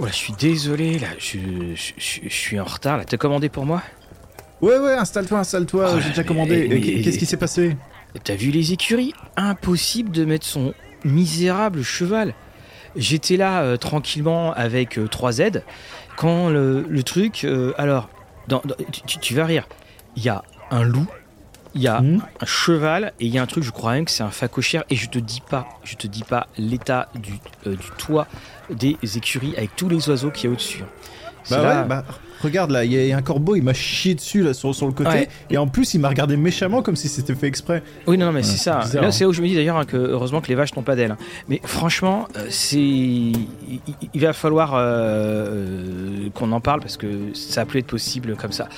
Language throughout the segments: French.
Oh là, je suis désolé, là, je, je- je- je suis en retard, là. T'as commandé pour moi? Ouais, ouais, installe-toi, installe-toi, Oh, j'ai déjà commandé. Qu'est-ce qui s'est passé? T'as vu les écuries? Impossible de mettre son misérable cheval. J'étais là euh, tranquillement avec 3Z quand le, le truc. euh, alors, dans- dans- tu, tu- tu vas rire. Il y a un loup, il y a Hmm un cheval et il y a un truc, je crois même que c'est un facochère. Et je te dis pas, je te dis pas l'état du, euh, du toit des écuries avec tous les oiseaux qu'il y a au-dessus. C'est Bah là- ouais, bah regarde là, il y a un corbeau, il m'a chié dessus là sur, sur le côté, Ouais. et en plus il m'a regardé méchamment comme si c'était fait exprès. Oui, non, non, mais Ouais, c'est ça. c'est bizarre, Là, hein. c'est où je me dis d'ailleurs hein, que heureusement que les vaches n'ont pas d'ailes. hein. Mais franchement, euh, c'est. Il, il va falloir euh, qu'on en parle parce que ça a pu être possible comme ça.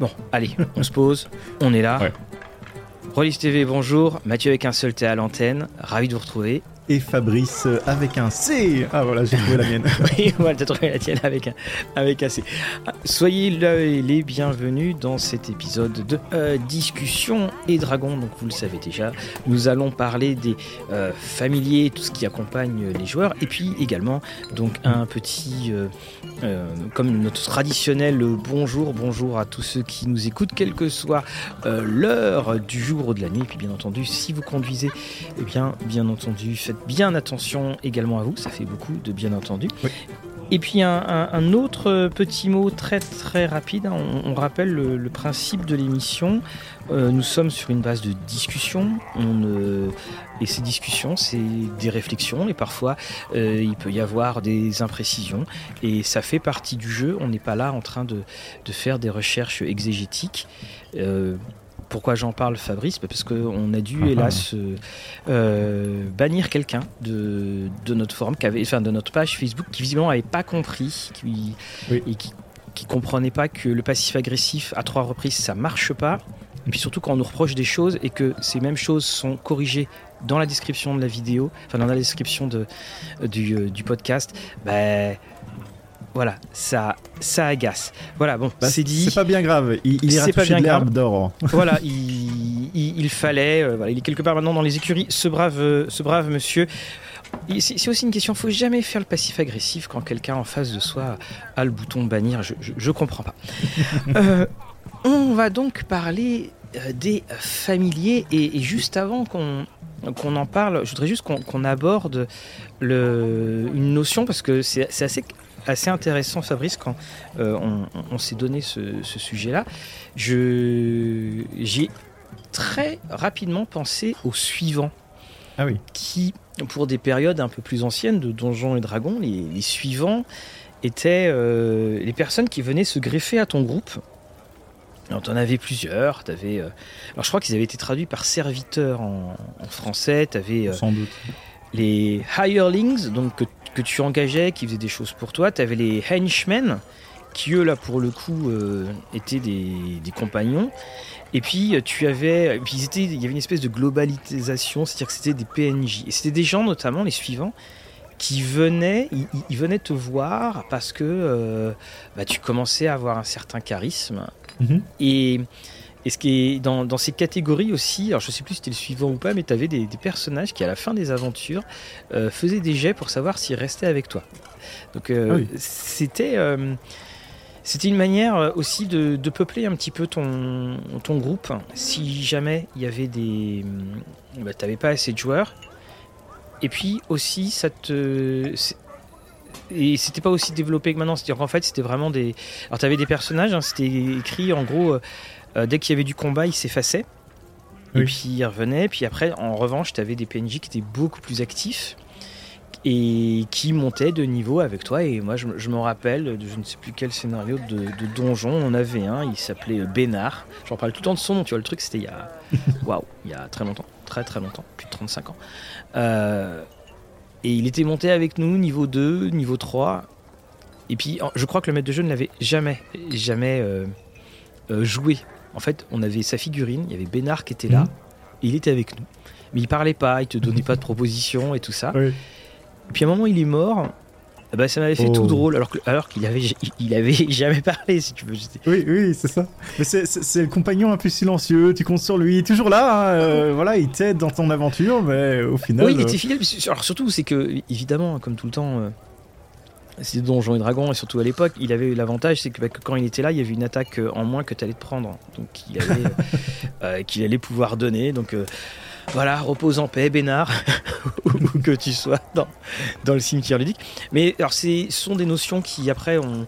Bon, allez, on se pose, on est là. Ouais. Rollis TV, bonjour. Mathieu avec un seul T à l'antenne. Ravi de vous retrouver. Et Fabrice avec un C. Ah voilà, j'ai trouvé la mienne. Oui, voilà, t'as trouvé la tienne avec un, avec un C. Ah, Soyez les bienvenus dans cet épisode de euh, Discussion et Dragon. Donc, vous le savez déjà, nous allons parler des euh, familiers, tout ce qui accompagne les joueurs, et puis également donc un petit, euh, comme notre traditionnel bonjour, bonjour à tous ceux qui nous écoutent, quelle que soit l'heure du jour ou de la nuit. Et puis, bien entendu, si vous conduisez, eh bien, bien entendu, faites bien attention également à vous. Ça fait beaucoup de bien entendu. Oui. Et puis un, un- un autre petit mot très très rapide, hein. on, on rappelle le, le principe de l'émission. Euh, nous sommes sur une base de discussion, on, ne- et ces discussions, c'est des réflexions, et parfois euh, il peut y avoir des imprécisions, et ça fait partie du jeu. On n'est pas là en train de, de faire des recherches exégétiques. Pourquoi j'en parle, Fabrice Bah, Parce qu'on a dû, Ah ah. hélas, euh, euh, bannir quelqu'un de, de notre forum, qui avait, enfin de notre page Facebook, qui visiblement n'avait pas compris, qui, Oui. et qui, qui comprenait pas que le passif agressif à trois reprises ça marche pas. Et puis surtout quand on nous reproche des choses et que ces mêmes choses sont corrigées dans la description de la vidéo, enfin dans la description de, du, euh, du podcast, ben voilà, ça, ça agace. Voilà, bon, Bah, c'est dit. C'est pas bien grave, il, il ira pas bien l'herbe d'or. voilà, il, il- il fallait. euh, voilà, il est quelque part maintenant dans les écuries. Ce brave, euh, ce brave monsieur. Il- C'est aussi une question. Faut jamais faire le passif agressif quand quelqu'un en face de soi a le bouton bannir. Je, je, je comprends pas. Euh, on va donc parler des familiers et, et juste avant qu'on qu'on en parle, je voudrais juste qu'on aborde le, une notion parce que c'est assez assez intéressant, Fabrice, quand euh, on, on s'est donné ce, ce sujet-là. Je j'ai très rapidement pensé au suivant Ah oui. qui, pour des périodes un peu plus anciennes de Donjons et Dragons, les, les suivants étaient euh, les personnes qui venaient se greffer à ton groupe. Alors, t'en avais plusieurs. T'avais, euh, alors, je crois qu'ils avaient été traduits par serviteurs en, en français. T'avais Sans doute. les hirelings, donc que, que tu engageais, qui faisaient des choses pour toi. Tu avais les henchmen, qui eux, là, pour le coup, euh, étaient des, des compagnons. Et puis, tu avais. et puis, ils étaient- il y avait une espèce de globalisation, c'est-à-dire que c'était des PNJ. Et c'était des gens, notamment les suivants, qui venaient, ils, venaient te voir parce que euh, bah, tu commençais à avoir un certain charisme. Mhm. Et, et ce qui est dans, dans ces catégories aussi, alors je sais plus si c'était le suivant ou pas, mais tu avais des, des personnages qui, à la fin des aventures, euh, faisaient des jets pour savoir s'ils restaient avec toi. Donc euh, Ah oui. c'était euh, c'était une manière aussi de, de peupler un petit peu ton, ton groupe. Si jamais il y avait des. Bah, T'avais pas assez de joueurs. Et puis aussi, ça te. Et c'était pas aussi développé que maintenant. C'est-à-dire qu'en fait, c'était vraiment des. Alors, t'avais des personnages, hein, c'était écrit en gros, euh, euh, dès qu'il y avait du combat, ils s'effaçaient. Et puis ils revenaient. Puis après, en revanche, t'avais des PNJ qui étaient beaucoup plus actifs et qui montaient de niveau avec toi. Et moi, je, me- je me rappelle de je ne sais plus quel scénario de, de donjon on avait un. Il s'appelait euh, Bénard. J'en parle tout le temps de son nom. Tu vois, le truc, c'était il y a. Waouh, il y a très longtemps. Très très longtemps. Plus de 35 ans. Euh, et il était monté avec nous, niveau 2, niveau 3. Et puis, je crois que le maître de jeu ne l'avait jamais, jamais euh, euh, joué. En fait, on avait sa figurine, il y avait Bénard qui était là, Mhm. et il était avec nous. Mais il parlait pas, il te donnait pas de propositions et tout ça. Oui. Puis à un moment, il est mort. Ben, ça m'avait fait Oh. tout drôle, alors qu'il avait, il avait jamais parlé, si tu veux. Oui, oui, c'est ça. Mais c'est- le compagnon un peu silencieux, tu comptes sur lui, il est toujours là, hein, euh, voilà, il t'aide dans ton aventure, mais au final. Oui, il euh, était fidèle. Alors surtout, c'est que, évidemment, comme tout le temps, euh, c'était Donjons et Dragons, et surtout à l'époque, il avait l'avantage, c'est que, bah, que quand il était là, il y avait une attaque euh, en moins que tu allais te prendre. Donc allait, euh, qu'il allait pouvoir donner. Donc euh, voilà, repose en paix, Bénard, où que tu sois dans, dans le cimetière ludique. Mais alors, c'est- ce sont des notions qui, après, ont,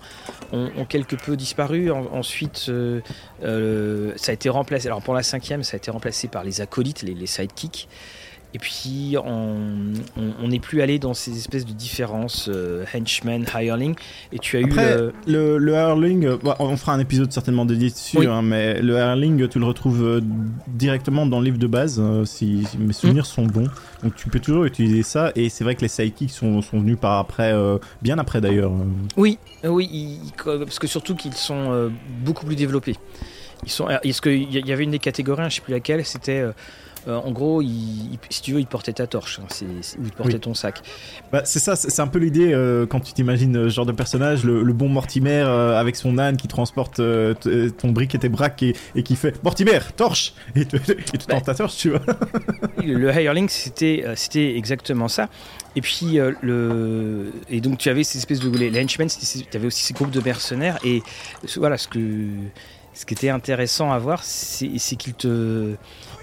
ont- ont quelque peu disparu. En- ensuite, euh, euh, ça a été remplacé. Alors, pour la cinquième, ça a été remplacé par les acolytes, les, les sidekicks. Et puis, on n'est plus allé dans ces espèces de différences euh, henchman, hireling. Et tu as Après, eu. euh, le, le Hurling, euh, bon, on fera un épisode certainement dédié dessus, Oui. hein, mais le Hurling, tu le retrouves euh, directement dans le livre de base, si, si mes souvenirs sont bons. Donc tu peux toujours utiliser ça, et c'est vrai que les sidekicks sont, sont venus par après, euh, bien après d'ailleurs. Oui, oui, ils- parce que surtout qu'ils sont euh, beaucoup plus développés. Ils sont, est-ce qu'il y avait une des catégories, je sais plus laquelle, c'était euh, euh, en gros, il- il- si tu veux, ils te portaient ta torche, hein, ou portaient Oui. ton sac. Bah, c'est ça, c'est un peu l'idée euh, quand tu t'imagines ce genre de personnage, le, le bon Mortimer euh, avec son âne qui transporte ton brick et tes braques et, et qui fait Mortimer, torche Et tu et tu Bah. ta torche, tu vois. Le, hireling, c'était c'était exactement ça. Et puis euh, le et donc tu avais ces espèces de les, henchmen, tu avais aussi ces groupes de mercenaires et voilà ce que ce qui était intéressant à voir, c'est c'est qu'ils te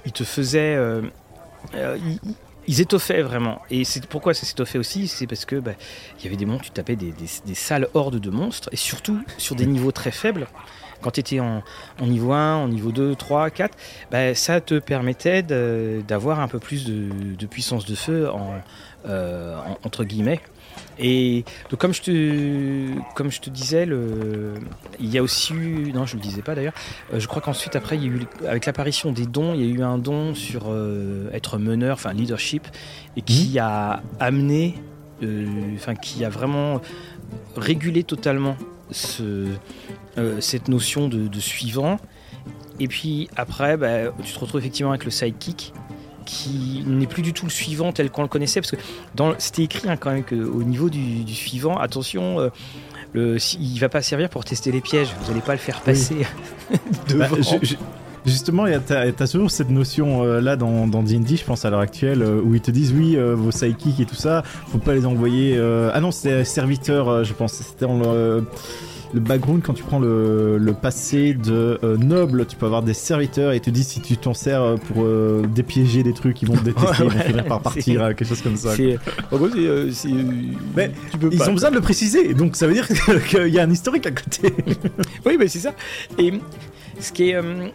ils te faisaient euh, euh, ils, étoffaient vraiment. Et c'est pourquoi ça s'étoffait aussi, c'est parce que bah, il y avait des monstres, tu tapais des, sales hordes de monstres, et surtout sur des niveaux très faibles. Quand tu étais en, niveau 1, en niveau 2, 3, 4, bah, ça te permettait d'avoir un peu plus de, puissance de feu euh, en- entre guillemets. Et donc comme je te, comme je te disais, le, il y a aussi eu, non je ne le disais pas d'ailleurs, euh, je crois qu'ensuite après il y a eu, avec l'apparition des dons, il y a eu un don sur euh, être meneur, enfin leadership, et qui a amené, euh, enfin qui a vraiment régulé totalement ce, cette notion de, de suivant. Et puis après, bah, tu te retrouves effectivement avec le sidekick qui n'est plus du tout le suivant tel qu'on le connaissait parce que dans- c'était écrit hein, quand même qu'au niveau du, du suivant, attention, euh, le, il va pas servir pour tester les pièges, vous n'allez pas le faire passer Bah, devant. Justement, il y a- t'as t'as toujours cette notion euh, là dans dans D&D, je pense à l'heure actuelle, euh, où ils te disent oui, euh, vos sidekicks et tout ça, faut pas les envoyer. Ah non, c'était serviteur, je pense. C'était dans le, background quand tu prends le, le passé de euh, noble, tu peux avoir des serviteurs et ils te disent si tu t'en sers euh, pour euh, dépiéger des trucs, ils vont te détester, ils vont Ouais, finir par partir, quelque chose comme ça. En gros, c'est, c'est, Mais tu peux Ils pas, ont besoin de le préciser, donc ça veut dire qu'il y a un historique à côté. Oui, mais c'est ça. Et ce qui est. euh,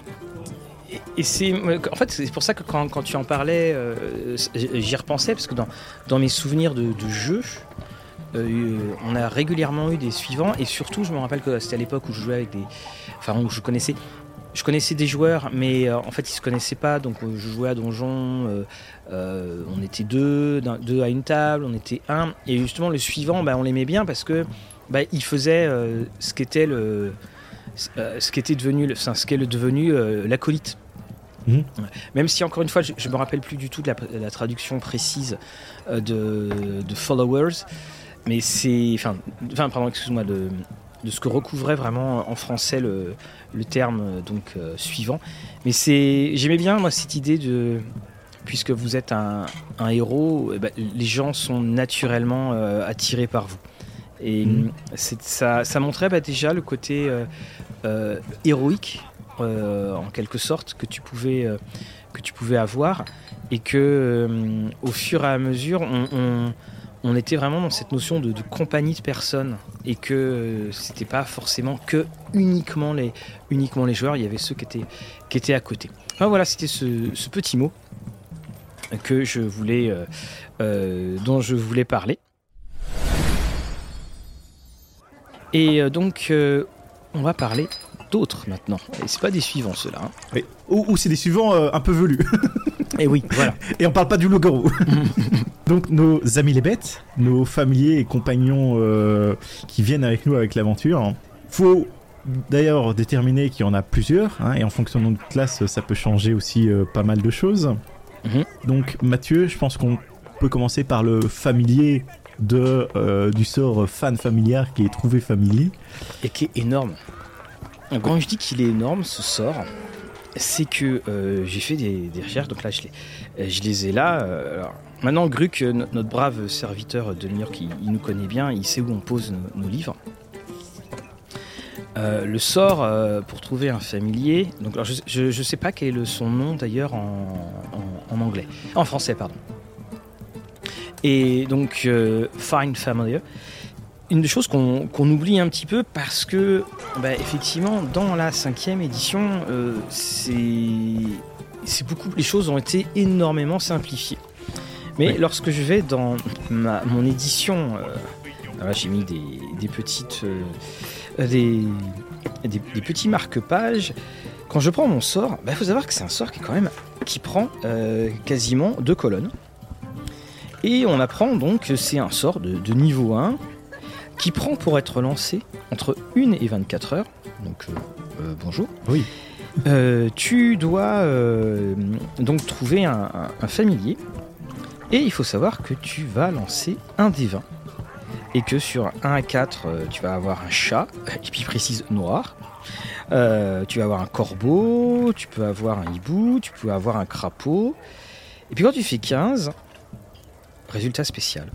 et- et c'est. En fait, c'est pour ça que quand, quand tu en parlais, euh, j'y repensais, parce que dans, dans mes souvenirs de, de jeux, euh, on a régulièrement eu des suivants, et surtout, je me rappelle que c'était à l'époque où je jouais avec des. Enfin, où je connaissais. Je connaissais des joueurs, mais euh, en fait, ils se connaissaient pas. Donc, euh, je jouais à Donjon. euh, on était deux, deux à une table. On était un. Et justement, le suivant, bah, on l'aimait bien parce que bah, il faisait ce qu'était le, ce qu'était devenu, le- enfin, ce qu'est le devenu l'acolyte. Ouais. Même si encore une fois, je, me rappelle plus du tout de la, la traduction précise de, de followers, mais c'est, enfin, enfin, pardon, excuse-moi, de, de ce que recouvrait vraiment en français le, le terme euh, donc euh, suivant. Mais c'est, j'aimais bien moi cette idée de, puisque vous êtes un, un héros, eh ben, les gens sont naturellement euh, attirés par vous. Et c'est- ça, ça montrait bah, déjà le côté euh, héroïque, en quelque sorte, que tu pouvais, que tu pouvais avoir. Et que au fur et à mesure, on, on- on était vraiment dans cette notion de, compagnie de personnes. Et que euh, c'était pas forcément que uniquement les, joueurs, il y avait ceux qui étaient, à côté. Voilà, c'était ce, petit mot euh, euh, dont je voulais parler. Et euh, donc, on va parler d'autres maintenant. Et c'est pas des suivants ceux-là. hein. Ou, c'est des suivants un peu velus. Et oui, voilà. Et on parle pas du loup-garou. Donc nos amis les bêtes, nos familiers et compagnons euh, qui viennent avec nous avec l'aventure. Faut d'ailleurs déterminer qu'il y en a plusieurs, hein, et en fonction de notre classe, ça peut changer aussi euh, pas mal de choses. Mhm. Donc Mathieu, je pense qu'on peut commencer par le familier de, euh, du sort fan familiar qui est trouvé familier. et qui est énorme. Quand je dis qu'il est énorme, ce sort, c'est que euh, j'ai fait des, recherches, donc là je les, ai là. euh, Maintenant, Gruc, euh, no- notre brave serviteur de New York, il, nous connaît bien, il sait où on pose nos, livres. Le sort pour trouver un familier, donc je ne sais pas quel est son nom d'ailleurs en, en- anglais, en français pardon. Et donc Find Familiar, une des choses qu'on oublie un petit peu parce que bah, effectivement dans la cinquième édition, euh, c'est beaucoup, les choses ont été énormément simplifiées. Mais Oui. lorsque je vais dans ma- mon édition, euh, j'ai mis des, des petites, euh, des, des, des petits marque-pages. Quand je prends mon sort, il faut savoir que c'est un sort qui est quand même qui prend euh, quasiment deux colonnes. Et on apprend donc que c'est un sort de, de niveau 1 qui prend pour être lancé entre 1 et 24 heures. Donc euh, euh, bonjour. Oui. Euh, tu dois euh, donc trouver un, un- un familier. Et il faut savoir que tu vas lancer un des 20. Et que sur 1 à 4, euh, tu vas avoir un chat, et puis précise noir. Tu vas avoir un corbeau, tu peux avoir un hibou, tu peux avoir un crapaud. Et puis quand tu fais 15, résultat spécial.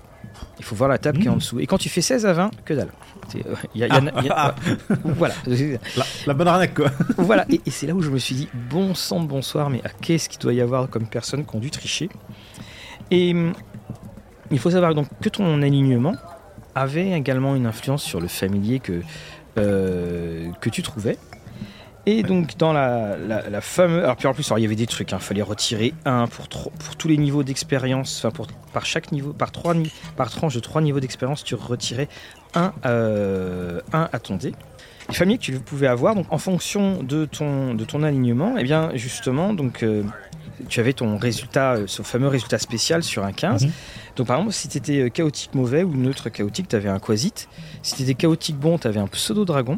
Il faut voir la table qui est en Mmh. dessous. Et quand tu fais 16 à 20, que dalle. Voilà. La, bonne arnaque, quoi. Voilà, et, et c'est là où je me suis dit, bon sang de bonsoir, mais à qu'est-ce qu'il doit y avoir comme personnes qui ont dû tricher? Et hum, il faut savoir donc que ton alignement avait également une influence sur le familier que, euh, que tu trouvais. Et donc dans la, la, la fameuse... Alors puis en plus, alors, il y avait des trucs, il fallait retirer un pour, tro- pour tous les niveaux d'expérience, enfin pour, par chaque niveau, par, trois, par tranche de trois niveaux d'expérience, tu retirais un, euh, un à ton dé. Les familles que tu pouvais avoir, donc en fonction de ton, de ton alignement, et bien justement, donc euh, tu avais ton résultat, euh, ce fameux résultat spécial sur un 15. Mhm. Donc par exemple, si tu étais chaotique mauvais ou neutre chaotique, tu avais un quasit. Si tu étais chaotique bon, tu avais un pseudo dragon.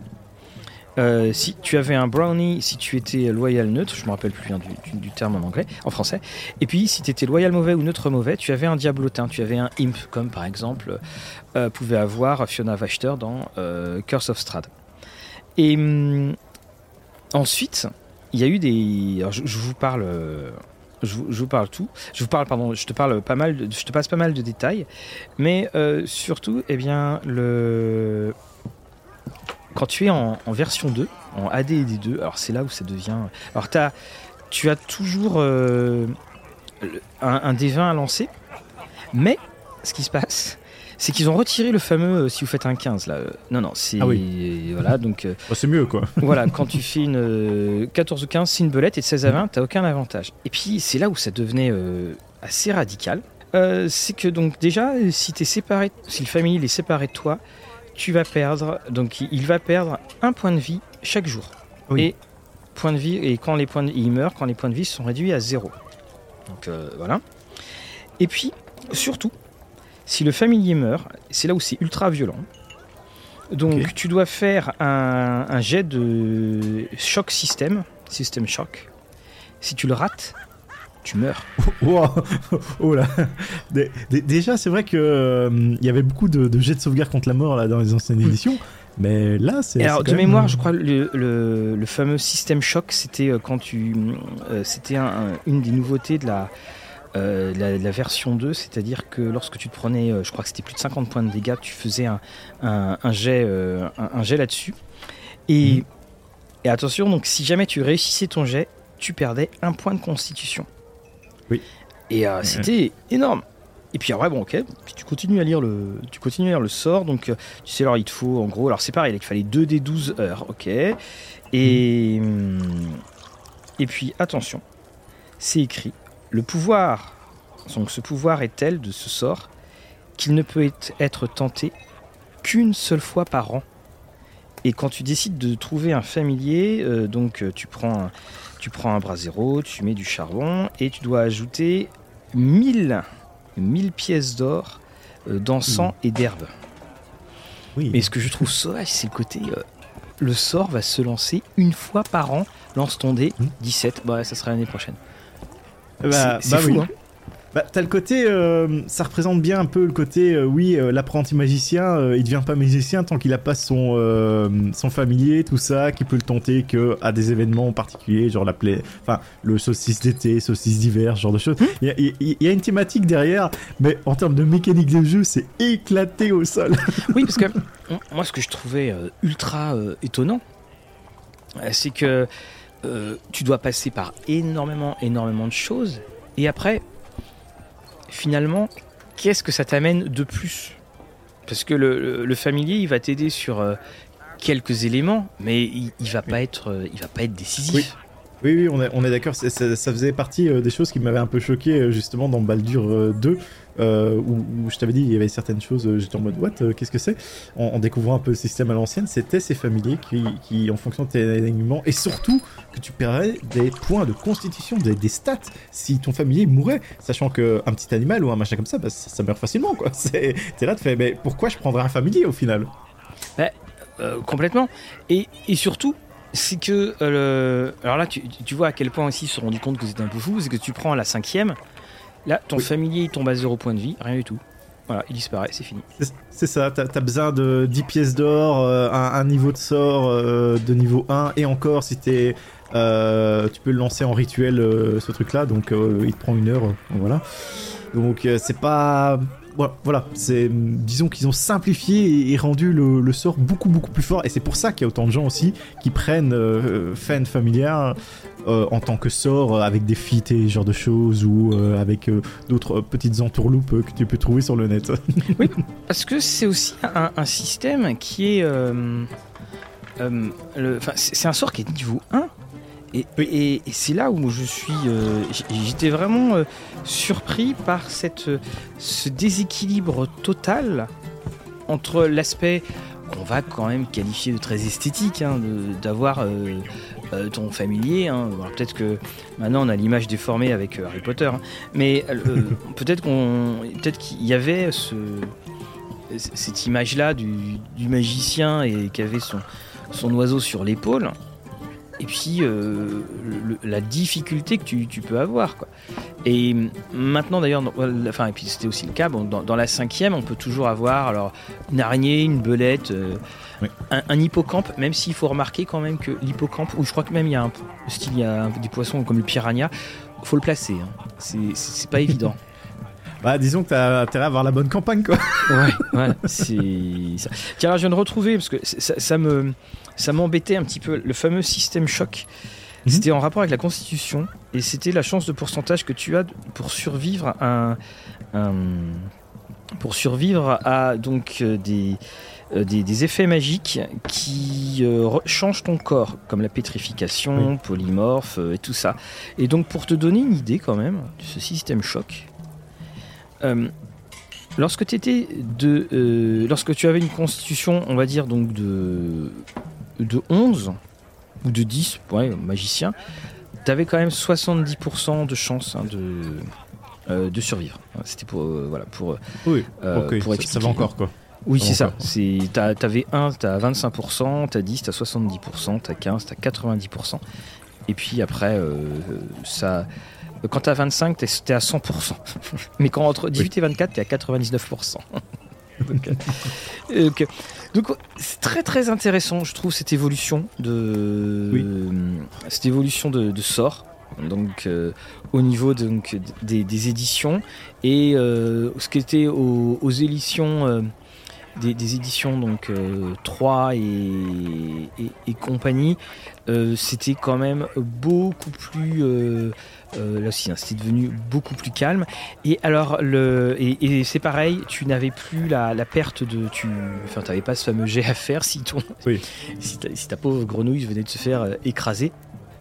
Euh, si tu avais un brownie, si tu étais loyal neutre, je me rappelle plus hein, du, terme en anglais, en français. Et puis si tu étais loyal mauvais ou neutre mauvais, tu avais un diablotin, tu avais un imp, comme par exemple euh, pouvait avoir Fiona Wachter dans euh, Curse of Strahd. Et hum, ensuite, il y a eu des. alors, je, vous parle. Je vous, parle tout. Je vous parle, pardon, je te parle pas mal, je te passe pas mal de détails, mais surtout, eh bien, le quand tu es en, en version 2, en AD et D2, alors c'est là où ça devient. Alors as, tu as toujours euh, un, un D20 à lancer, mais ce qui se passe, c'est qu'ils ont retiré le fameux euh, si vous faites un 15 là. euh, Non, non, c'est. Ah Voilà, donc. euh, Oh, c'est mieux, quoi. voilà, quand tu fais une euh, 14 ou 15, c'est une belette et de 16 à 20, t'as aucun avantage. Et puis c'est là où ça devenait euh, assez radical. Euh, c'est que donc déjà, si t'es séparé, si le familier est séparé de toi, tu vas perdre, donc il- va perdre un point de vie chaque jour. Oui. Et point de vie, et quand les points de, il meurt quand les points de vie sont réduits à zéro. Donc euh, voilà. Et puis surtout, si le familier meurt, c'est là où c'est ultra violent. Donc tu dois faire un, un jet de choc système, système choc. Si tu le rates, tu meurs. Oh là. Dé- dé- Déjà, c'est vrai que euh, il y avait beaucoup de, de jets de sauvegarde contre la mort là dans les anciennes éditions, mais là, c'est. Alors de même- mémoire, je crois le, le, le fameux système choc, c'était euh, quand tu, euh, c'était un- un- une des nouveautés de la, euh, la, version 2, c'est-à-dire que lorsque tu te prenais, je crois que c'était plus de 50 points de dégâts, tu faisais un, un, un jet, un, jet là-dessus. Et, Mhm. et attention, donc si jamais tu réussissais ton jet, tu perdais un point de constitution. Oui. Et euh, c'était énorme. Et puis après, bon, ok, puis tu continues à lire le, tu continues à lire le sort, donc euh, tu sais, alors il te faut en gros, alors c'est pareil, il fallait 2 des 12 heures, ok. Et, hum, et puis attention, c'est écrit, le pouvoir, donc ce pouvoir est tel de ce sort qu'il ne peut être- tenté qu'une seule fois par an. Et quand tu décides de trouver un familier, euh, donc tu prends un, tu prends un bras zéro, tu mets du charbon et tu dois ajouter 1000, 1000 pièces d'or euh, d'encens et d'herbe. Oui. Mais ce que je trouve sauvage, c'est le côté. euh, le sort va se lancer une fois par an. Lance ton dé, Hmm. 17. Bah, ça sera l'année prochaine. Bah, c'est c'est bah fou, oui. hein Bah, t'as le côté, euh, ça représente bien un peu le côté, euh, oui, euh, l'apprenti magicien, il devient pas magicien tant qu'il a pas son, son familier, tout ça, qui peut le tenter que à des événements particuliers, genre la plaie, enfin, le saucisse d'été, saucisse d'hiver, ce genre de choses. Il y, y- a une thématique derrière, mais en termes de mécanique de jeu, c'est éclaté au sol. Oui, parce que moi, ce que je trouvais ultra étonnant, c'est que tu dois passer par énormément, énormément de choses, et après, finalement, qu'est-ce que ça t'amène de plus? Parce que le, familier, il va t'aider sur euh, quelques éléments, mais il, il va pas être, euh, il va pas être décisif. Oui. Oui, oui, on est, on est d'accord. c'est- Ça faisait partie euh, des choses qui m'avaient un peu choqué justement dans Baldur euh, 2, euh, où, je t'avais dit il y avait certaines choses. euh, J'étais en mode what, euh, qu'est-ce que c'est en, découvrant un peu le système à l'ancienne, c'était ces familiers qui, en fonction de tes alignements, et surtout que tu paierais des points de constitution, des, stats, si ton familier mourait, sachant que un petit animal ou un machin comme ça, bah, ça, meurt facilement quoi. T'es là, tu fais, mais pourquoi je prendrais un familier au final Euh, complètement. Et, surtout, c'est que. Alors là, tu, tu vois à quel point aussi ils se sont rendus compte que c'était un peu fou. C'est que tu prends la cinquième, là, ton Oui. familier il tombe à 0 point de vie, rien du tout. Voilà, il disparaît, c'est fini. C'est- ça, t'as as besoin de 10 pièces d'or, euh, un, un niveau de sort euh, de niveau 1, et encore si t'es... euh, tu peux le lancer en rituel, ce truc-là, donc euh, il te prend une heure, voilà. Donc c'est pas... Voilà, c'est... Disons qu'ils ont simplifié et, rendu le, le sort beaucoup beaucoup plus fort, et c'est pour ça qu'il y a autant de gens aussi qui prennent euh, Fan Familiar euh, en tant que sort euh, avec des feats et ce genre de choses, ou euh, avec d'autres petites entourloupes que tu peux trouver sur le net. Parce que c'est aussi un, un système qui est. le- c'est un sort qui est niveau 1. Et, et- et c'est là où je suis. euh, J'étais vraiment euh, surpris par cette, euh, ce déséquilibre total entre l'aspect qu'on va quand même qualifier de très esthétique, hein, d'avoir euh, euh, ton familier. hein. Peut-être que maintenant on a l'image déformée avec Harry Potter, hein. mais euh, peut-être qu'on, peut-être qu'il y avait ce, cette image-là du, du magicien et qui avait son, son oiseau sur l'épaule. Et puis euh, le- la difficulté que tu, tu peux avoir. Quoi. Et maintenant d'ailleurs, dans- enfin, et puis c'était aussi le cas, bon, dans, dans la cinquième, on peut toujours avoir alors, une araignée, une belette, euh, Oui. un, un hippocampe, même s'il faut remarquer quand même que l'hippocampe, ou je crois que même il y a un style, il y a des poissons comme le piranha, faut le placer. hein. C'est pas évident. Bah, disons que t'as intérêt à avoir la bonne campagne, quoi. Ouais, voilà, ça. Tiens, là, je viens de retrouver parce que ça, ça me ça m'embêtait un petit peu le fameux système choc. Mhm. C'était en rapport avec la Constitution et c'était la chance de pourcentage que tu as pour survivre à un, pour survivre à donc euh, des euh, des, des effets magiques qui euh, changent ton corps, comme la pétrification, polymorphe euh, et tout ça. Et donc, pour te donner une idée quand même de ce système choc, euh, lorsque, t'étais de, euh, lorsque tu avais une constitution, on va dire donc de, de 11 ou de 10, ouais, magicien, tu avais quand même 70% de chance hein, de, euh, de survivre. C'était pour, euh, voilà, pour, Oui, euh, ok, pour ça, ça expliquer. va encore, quoi. Oui, Ça c'est ça. C'est, t'avais 1, t'as 25%, t'as 10, t'as 70%, t'as 15, t'as 90%. Et puis après, euh, ça, quand t'as 25, t'es, t'es à 100%. Mais quand entre 18 et 24, t'es à 99%. donc, c'est très très intéressant, je trouve, cette évolution de, Oui. cette évolution de, de sort. Donc, euh, au niveau donc, des, des éditions et euh, ce qui était aux, aux éditions euh, des, des éditions donc euh, 3 et, et, et compagnie euh, c'était quand même beaucoup plus euh, euh, là aussi hein, c'était devenu beaucoup plus calme et alors le et, et c'est pareil tu n'avais plus la, la perte de tu enfin t'avais pas ce fameux jet à faire si ton Oui. si, ta, si ta pauvre grenouille venait de se faire euh, écraser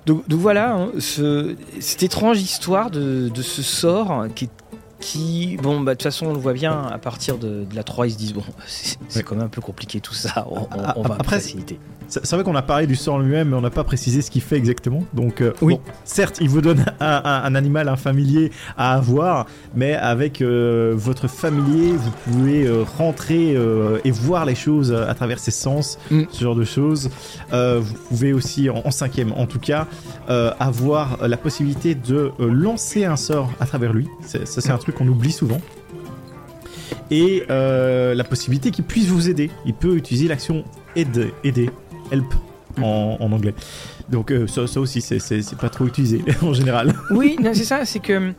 donc, donc voilà, hein, ce- cette étrange histoire de, de ce sort qui, qui bon, bah, de toute façon, on le voit bien, à partir de, de la 3, ils se disent, bon, c'est Oui. quand même un peu compliqué tout ça, on, on- on va après, faciliter. C'est vrai qu'on a parlé du sort lui-même, mais on n'a pas précisé ce qu'il fait exactement. Donc, euh, Oui. bon, certes, il vous donne un, un- un animal, un familier à avoir, mais avec euh, votre familier, vous pouvez euh, rentrer et voir les choses à travers ses sens, Mm. ce genre de choses. Vous pouvez aussi, en, en cinquième en tout cas, avoir la possibilité de lancer un sort à travers lui. Ça, c'est un truc qu'on oublie souvent. Et euh, la possibilité qu'il puisse vous aider. Il peut utiliser l'action aider, aider, help en, en anglais. Donc euh, ça, ça aussi, c'est- pas trop utilisé en général. Oui, c'est ça, c'est que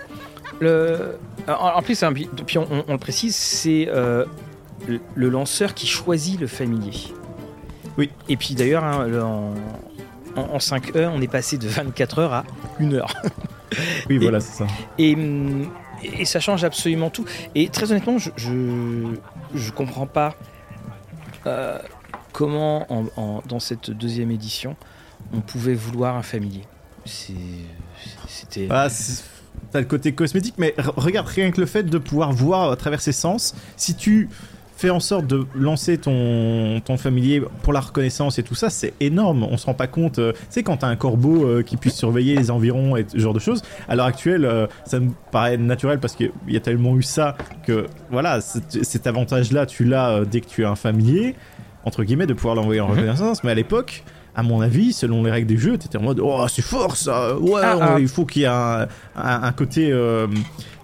le. En, en plus, hein, puis on, on- on le précise, c'est euh, le, le lanceur qui choisit le familier. Oui. Et puis d'ailleurs, hein, en, en, en 5 heures, on est passé de 24 heures à 1 heure. Oui, voilà, c'est ça. Et, et ça change absolument tout. Et très honnêtement, je je, je comprends pas euh, comment en- en- dans cette deuxième édition on pouvait vouloir un familier. C'était. Ah, T'as le côté cosmétique, mais re- regarde rien que le fait de pouvoir voir à travers ses sens. Si tu fais en sorte de lancer ton, ton familier pour la reconnaissance et tout ça, c'est énorme. On se rend pas compte. euh, Tu sais, quand t'as un corbeau euh, qui puisse surveiller les environs et ce genre de choses, à l'heure actuelle, euh, ça me paraît naturel parce qu'il y a tellement eu ça que, voilà, cet, cet avantage-là, tu l'as euh, dès que tu as un familier, entre guillemets, de pouvoir l'envoyer en Mhm. reconnaissance. Mais à l'époque, à mon avis, selon les règles du jeu, t'étais en mode oh c'est fort ça, ouais, Ah, on- ah. il faut qu'il y ait un, un- un côté euh,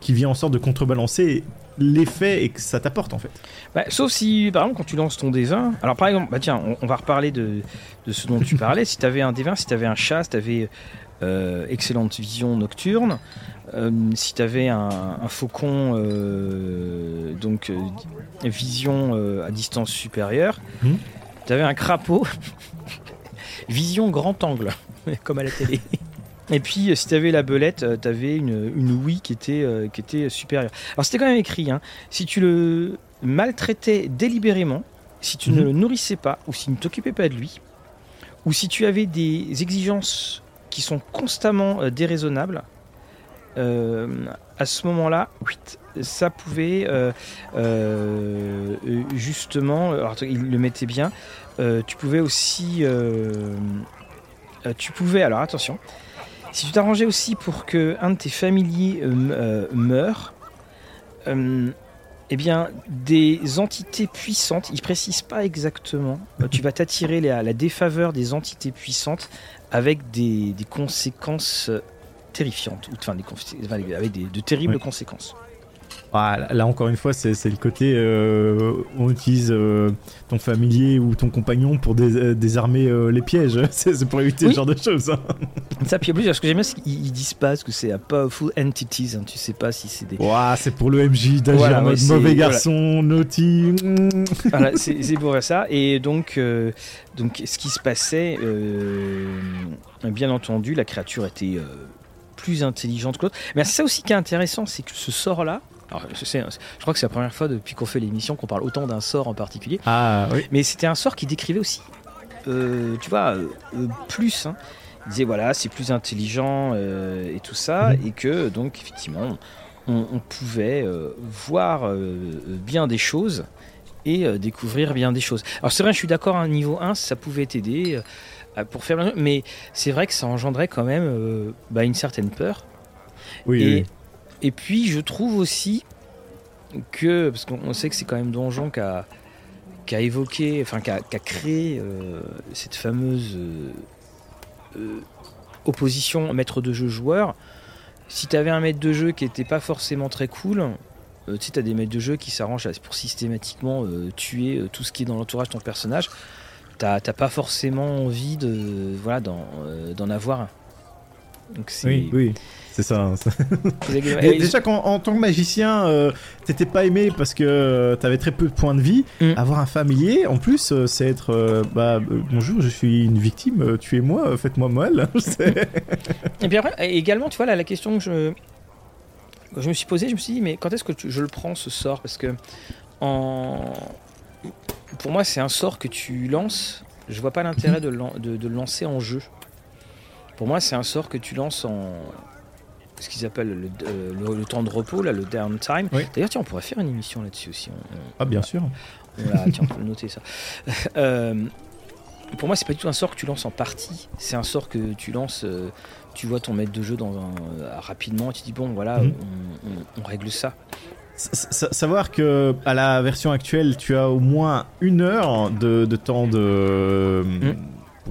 qui vient en sorte de contrebalancer l'effet et que ça t'apporte en fait. Bah, sauf si, par exemple, quand tu lances ton D20. Alors, par exemple, bah, tiens, on, on va reparler de, de ce dont tu parlais. si tu avais un D20, si tu avais un chat, si tu avais excellente vision nocturne, euh, si tu avais un, un faucon, euh, donc euh, vision euh, à distance supérieure, Mhm. tu avais un crapaud, vision grand angle, comme à la télé. Et puis, euh, si tu avais la belette, tu avais une, une ouïe qui était, euh, qui était supérieure. Alors, c'était quand même écrit, hein, si tu le maltraitais délibérément, si tu ne Mhm. le nourrissais pas, ou si tu ne t'occupais pas de lui, ou si tu avais des exigences sont constamment euh, déraisonnables, euh, à ce moment-là, ça pouvait euh, justement, alors il le mettait bien, tu pouvais aussi, tu pouvais, alors attention, si tu t'arrangeais aussi pour que un de tes familiers meure, eh bien, des entités puissantes, il précise pas exactement, tu vas t'attirer la, la défaveur des entités puissantes avec des, des conséquences euh, terrifiantes, ou enfin, des, enfin, avec des- de terribles Oui. conséquences. Ah, là, encore une fois, c'est le côté euh, on utilise euh, ton familier ou ton compagnon pour dés- euh, désarmer euh, les pièges. c'est pour éviter Oui. ce genre de choses. hein. Ça, puis en plus, ce que j'aime bien, c'est qu'ils ils disent pas ce que c'est à powerful entities, hein, tu sais pas si c'est des... Ouah, c'est pour le MJ d'agir Voilà, en ouais, mode c'est- mauvais voilà. garçon, naughty. mm. Voilà, c'est pour ça. Et donc, donc, ce qui se passait, bien entendu, la créature était plus intelligente que l'autre. Mais c'est ça aussi qui est intéressant, c'est que ce sort-là, alors, je, sais, je crois que c'est la première fois depuis qu'on fait l'émission qu'on parle autant d'un sort en particulier, Ah oui. mais c'était un sort qui décrivait aussi, euh, tu vois, euh, plus. hein. Il disait voilà, c'est plus intelligent euh, et tout ça, Mhm. et que donc effectivement, on, on pouvait voir bien des choses et découvrir bien des choses. Alors c'est vrai, je suis d'accord, à niveau 1, ça pouvait t'aider pour faire, mais c'est vrai que ça engendrait quand même bah, une certaine peur. Oui, Et, oui. Et puis je trouve aussi que, parce qu'on on sait que c'est quand même Donjon qui a, a évoqué, enfin qui a, créé euh, cette fameuse euh, euh, opposition maître de jeu joueur. Si tu avais un maître de jeu qui était pas forcément très cool, tu sais, tu as des maîtres de jeu qui s'arrangent pour systématiquement tuer tout ce qui est dans l'entourage de ton personnage. T'as t'as pas forcément envie de voilà d'en avoir un. Oui, oui, c'est ça. hein, Et déjà, quand, en tant que magicien, euh, t'étais pas aimé parce que euh, t'avais très peu de points de vie. Mm. Avoir un familier, en plus, euh, c'est être bah, bonjour, je suis une victime, tuez-moi, faites-moi mal. Et puis après, également, tu vois, là, la question que je, que je me suis posée, je me suis dit, mais quand est-ce que tu- je le prends ce sort? Parce que en... pour moi, c'est un sort que tu lances. Je vois pas l'intérêt de, de- de le lancer en jeu. Pour moi, c'est un sort que tu lances en ce qu'ils appellent le, euh, le- le temps de repos, là, le downtime. Oui. D'ailleurs, tiens, on pourrait faire une émission là-dessus aussi. On- on- ah, bien sûr. voilà, tiens, on peut noter ça. Euh, pour moi, c'est pas du tout un sort que tu lances en partie. C'est un sort que tu lances. euh, tu vois ton maître de jeu dans un, rapidement. Tu dis bon, voilà, Mhm. on, on- on règle ça. S- s- savoir que à la version actuelle, tu as au moins une heure de, de temps de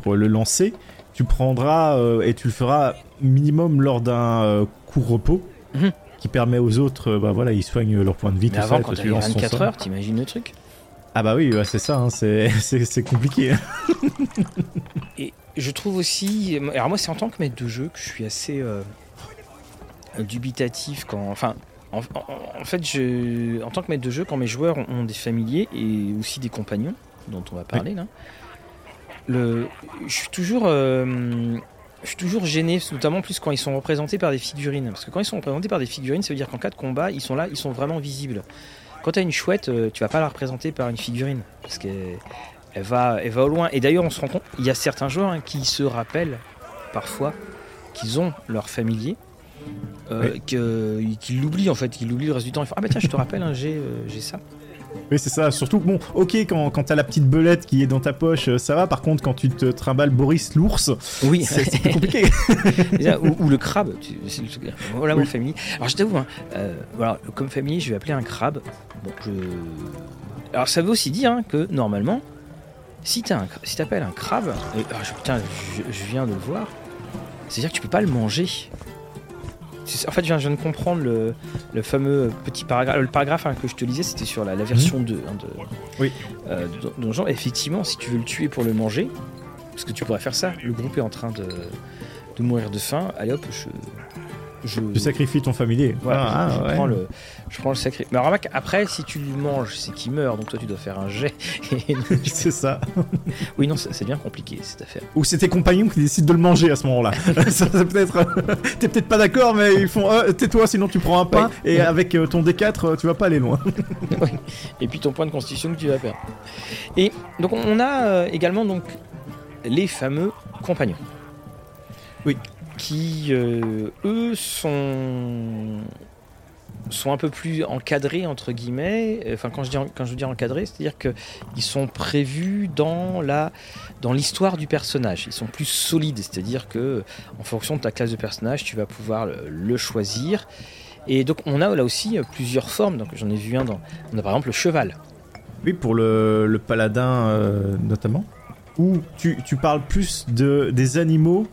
pour le lancer. Tu prendras euh, et tu le feras minimum lors d'un euh, court repos. Mhm. Qui permet aux autres, euh, bah voilà, ils soignent leur point de vie, Mais tout avant, ça. quand tu t'avais lances ton 24 sort. heures, t'imagines le truc? Ah bah oui, c'est ça, hein, c'est compliqué. Et je trouve aussi. Alors, moi, c'est en tant que maître de jeu que je suis assez dubitatif quand. Enfin. En, en- en fait, je, en tant que maître de jeu, quand mes joueurs ont, ont des familiers et aussi des compagnons, dont on va parler là, le, je suis toujours, euh, je suis toujours gêné, notamment plus quand ils sont représentés par des figurines. Parce que quand ils sont représentés par des figurines, ça veut dire qu'en cas de combat, ils sont là, ils sont vraiment visibles. Quand tu as une chouette, euh, tu vas pas la représenter par une figurine. Parce qu'elle elle va, elle va au loin. Et d'ailleurs, on se rend compte, il y a certains joueurs hein, qui se rappellent parfois qu'ils ont leur familier. Euh, qu'ils l'oublient en fait, qu'ils l'oublient le reste du temps. Ils font, ah bah tiens, je te rappelle, hein, j'ai euh, j'ai ça. Oui, c'est ça. Surtout, bon, ok, quand, quand t'as la petite belette qui est dans ta poche, euh, ça va. Par contre, quand tu te trimbales Boris l'ours, Oui, c'est plus compliqué. Ou, ou le crabe, tu- le. Voilà mon famille. Alors je t'avoue, hein, euh, voilà, comme famille, je vais appeler un crabe. Bon, je... Alors ça veut aussi dire hein, que normalement, si tu si appelles un crabe, et, ah, je, putain, je, je viens de le voir, c'est-à-dire que tu peux pas le manger. En fait, je viens, je viens de comprendre le, le fameux petit paragraphe. Le paragraphe hein, que je te lisais, c'était sur la, la version 2 hein, de, Oui. euh, de. Effectivement, si tu veux le tuer pour le manger, parce que tu pourrais faire ça, le groupe est en train de, de mourir de faim, allez hop, je. Je, Tu sacrifies ton familier. voilà, Ah, je, je ouais. prends le, je prends le sacré. Mais remarque, après, si tu le manges, c'est qu'il meurt, donc toi tu dois faire un jet. C'est ça. oui, non, c'est bien compliqué cette affaire. Ou c'est tes compagnons qui décident de le manger à ce moment-là. ça, c'est peut-être. T'es peut-être pas d'accord, mais ils font euh, tais-toi, sinon tu prends un pain. Ouais. Et avec euh, ton D4, euh, tu vas pas aller loin. Et puis ton point de constitution que tu vas perdre. Et donc on a euh, également donc les fameux compagnons. Oui. Qui euh, eux sont sont un peu plus encadrés entre guillemets. Enfin quand je dis quand je dire encadrés, c'est-à-dire que ils sont prévus dans la dans l'histoire du personnage. Ils sont plus solides, c'est-à-dire que en fonction de ta classe de personnage, tu vas pouvoir le, choisir. Et donc on a là aussi plusieurs formes. Donc j'en ai vu un dans on a par exemple le cheval. Oui, pour le, le paladin euh, notamment. Où tu, tu parles plus de, des animaux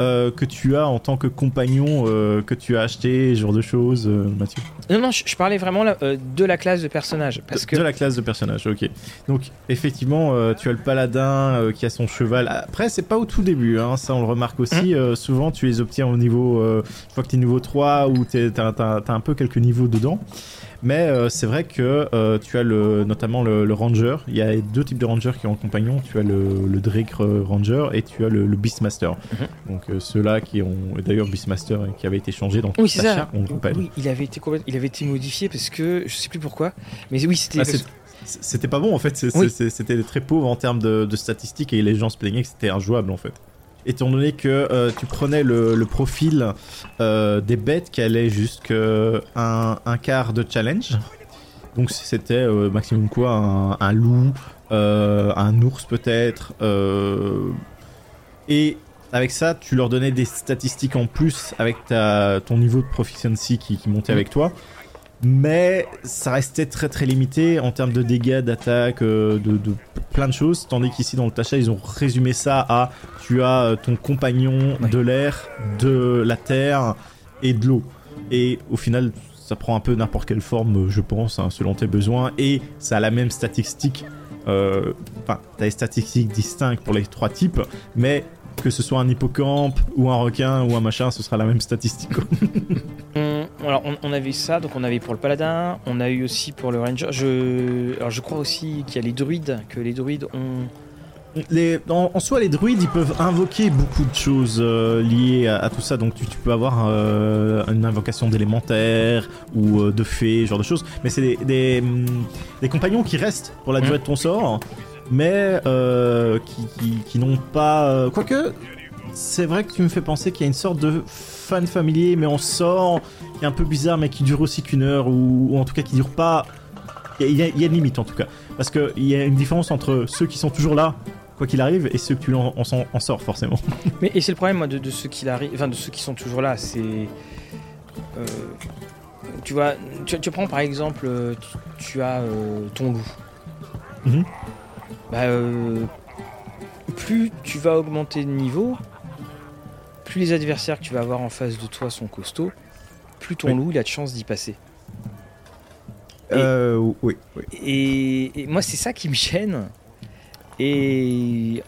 euh, que tu as en tant que compagnon, euh, que tu as acheté, ce genre de choses, euh, Mathieu Non, non, je, je parlais vraiment là, de la classe de personnage. Parce de, que de la classe de personnage, ok. Donc effectivement, tu as le paladin qui a son cheval. Après, c'est pas au tout début, hein, ça on le remarque aussi. Euh, souvent, tu les obtiens au niveau, je crois que tu es niveau 3 ou tu as, un peu quelques niveaux dedans. Mais euh, c'est vrai que euh, tu as le, notamment le, le ranger. Il y a deux types de rangers qui ont en compagnon. Tu as le, le Drake euh, Ranger et tu as le, le Beastmaster. Mhm. Donc euh, ceux-là qui ont, d'ailleurs Beastmaster qui avait été changé dans Oui, c'est Tasha, ça. on le rappelle. Oui, il avait été complète- il avait été modifié parce que je sais plus pourquoi. Mais oui, c'était. Ah, C'était pas bon en fait, Oui. c'était très pauvre en termes de, de statistiques et les gens se plaignaient que c'était injouable en fait. Étant donné que euh, tu prenais le, profil euh, des bêtes qui allaient jusqu'à un, un quart de challenge, donc c'était euh, maximum quoi, un, loup, euh, un ours peut-être, euh, et avec ça tu leur donnais des statistiques en plus avec ta, ton niveau de proficiency qui, montait avec toi mais ça restait très très limité en termes de dégâts, d'attaque, euh, de, de plein de choses. Tandis qu'ici dans le Tasha, ils ont résumé ça à tu as euh, ton compagnon Ouais. de l'air, de la terre et de l'eau. Et au final, ça prend un peu n'importe quelle forme, je pense, hein, selon tes besoins. Et ça a la même statistique. euh, Enfin, t'as des statistiques distinctes pour les trois types, mais que ce soit un hippocampe ou un requin ou un machin, ce sera la même statistique. On, alors, on, on avait ça, donc on avait pour le paladin, on a eu aussi pour le ranger. Je, alors, je crois aussi qu'il y a les druides, que les druides ont. Les, en, en soi, les druides, ils peuvent invoquer beaucoup de choses euh, liées à, à tout ça. Donc, tu, tu peux avoir euh, une invocation d'élémentaires ou euh, de fées, ce genre de choses. Mais c'est des, des, hum, des compagnons qui restent pour la durée de ton sort, mais euh, qui, qui, qui n'ont pas. euh, Quoique, c'est vrai que tu me fais penser qu'il y a une sorte de fan familier, mais en sort, qui est un peu bizarre, mais qui dure aussi qu'une heure, ou, ou en tout cas qui dure pas. Il y, a- il y une limite en tout cas. Parce qu'il y a une différence entre ceux qui sont toujours là quoi qu'il arrive, et ceux que tu en, en, en sort forcément. Mais et c'est le problème moi, de, de ceux qui arrivent, enfin de ceux qui sont toujours là, c'est euh, tu vois, tu, tu prends par exemple, tu, tu as euh, ton loup. Mhm. Bah, euh, plus tu vas augmenter de niveau, plus les adversaires que tu vas avoir en face de toi sont costauds, plus ton Oui. loup il a de chance d'y passer. Et- Euh, oui, oui. Et, et moi c'est ça qui me gêne. Et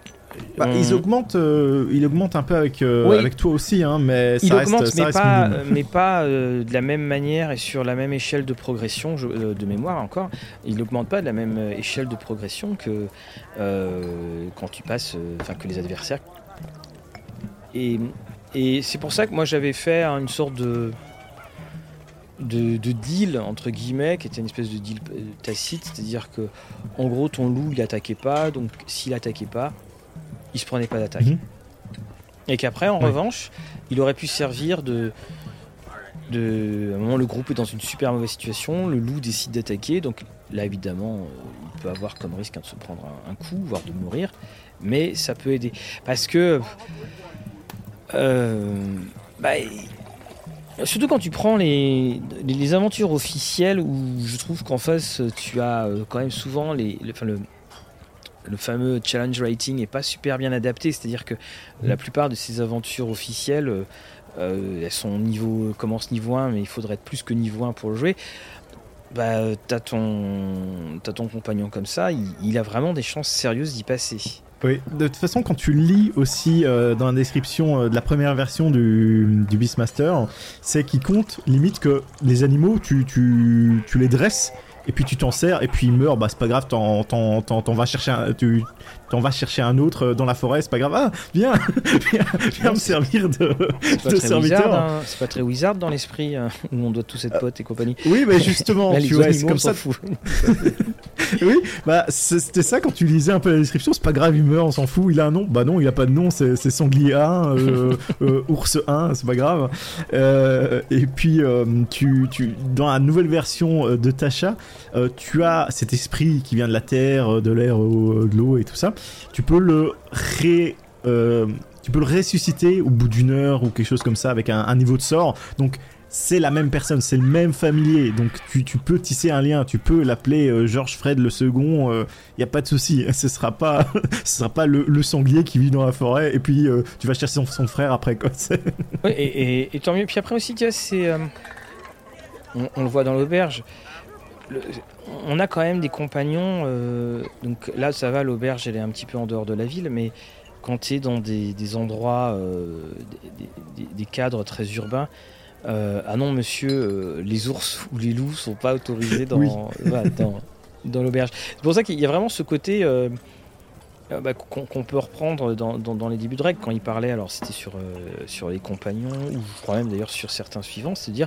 Bah, on- Ils augmentent, euh, ils augmentent un peu avec, euh, Oui. avec toi aussi, hein, mais ça Il reste, augmente, ça mais reste pas, minime. euh, mais pas euh, de la même manière et sur la même échelle de progression, je- euh, de mémoire encore. Il n'augmente pas de la même euh, échelle de progression que euh, quand tu passes, euh, enfin que les adversaires. Et, et c'est pour ça que moi j'avais fait hein, une sorte de, de de deal entre guillemets, qui était une espèce de deal euh, tacite, c'est-à-dire que en gros ton loup il attaquait pas, donc s'il attaquait pas, il se prenait pas d'attaque. Mhm. Et qu'après, en Ouais. revanche, il aurait pu servir de. de à un moment, le groupe est dans une super mauvaise situation, le loup décide d'attaquer, donc là, évidemment, euh, il peut avoir comme risque hein, de se prendre un, un coup, voire de mourir, mais ça peut aider. Parce que. euh, bah, Surtout quand tu prends les, les, les aventures officielles où je trouve qu'en face tu as euh, quand même souvent les, le, enfin, le, le fameux challenge rating est pas super bien adapté, c'est-à-dire que la plupart de ces aventures officielles, euh, euh, elles sont niveau, commencent niveau 1, mais il faudrait être plus que niveau 1 pour le jouer. Bah, t'as ton, t'as ton compagnon comme ça, il, il a vraiment des chances sérieuses d'y passer. Oui, de toute façon, quand tu lis aussi euh, dans la description euh, de la première version du, du Beastmaster, c'est qu'il compte limite que les animaux, tu, tu, tu les dresses et puis tu t'en sers et puis ils meurent, bah c'est pas grave, t'en, vas chercher un, t'en vas chercher un autre dans la forêt, c'est pas grave, ah viens, viens, viens me servir de, serviteur. hein, c'est pas très wizard dans l'esprit hein, où on doit tous être potes et compagnie. Oui, mais justement, Là, tu vois, c'est comme on ça. fout. Oui, bah c'était ça quand tu lisais un peu la description, c'est pas grave, il meurt, on s'en fout, il a un nom. Bah non, il a pas de nom, c'est sanglier 1, euh, euh, ours 1, c'est pas grave. Euh, et puis euh, tu, tu, dans la nouvelle version euh, de Tasha, euh, tu as cet esprit qui vient de la terre, euh, de l'air, euh, de l'eau et tout ça. Tu peux le ré, euh, tu peux le ressusciter au bout d'une heure ou quelque chose comme ça avec un, niveau de sort. Donc c'est la même personne, c'est le même familier, donc tu, tu peux tisser un lien, tu peux l'appeler euh, Georges Fred le second, il y a pas de souci, ce sera pas, ce sera pas le, sanglier qui vit dans la forêt et puis euh, tu vas chercher son, frère après quoi. Ouais, et, et- tant mieux. Puis après aussi, tu vois, c'est. euh, on le voit dans l'auberge. Le- on a quand même des compagnons. euh, donc là, ça va, l'auberge, elle est un petit peu en dehors de la ville, mais quand tu es dans des, des endroits, euh, des, des- des- des cadres très urbains, euh, ah non, monsieur, les ours ou les loups sont pas autorisés dans, Oui. dans, dans l'auberge. C'est pour ça qu'il y a vraiment ce côté. bah, qu'on peut reprendre dans, dans- dans les débuts de règles quand il parlait, alors c'était sur, sur les compagnons, ou je crois même d'ailleurs sur certains suivants, c'est-à-dire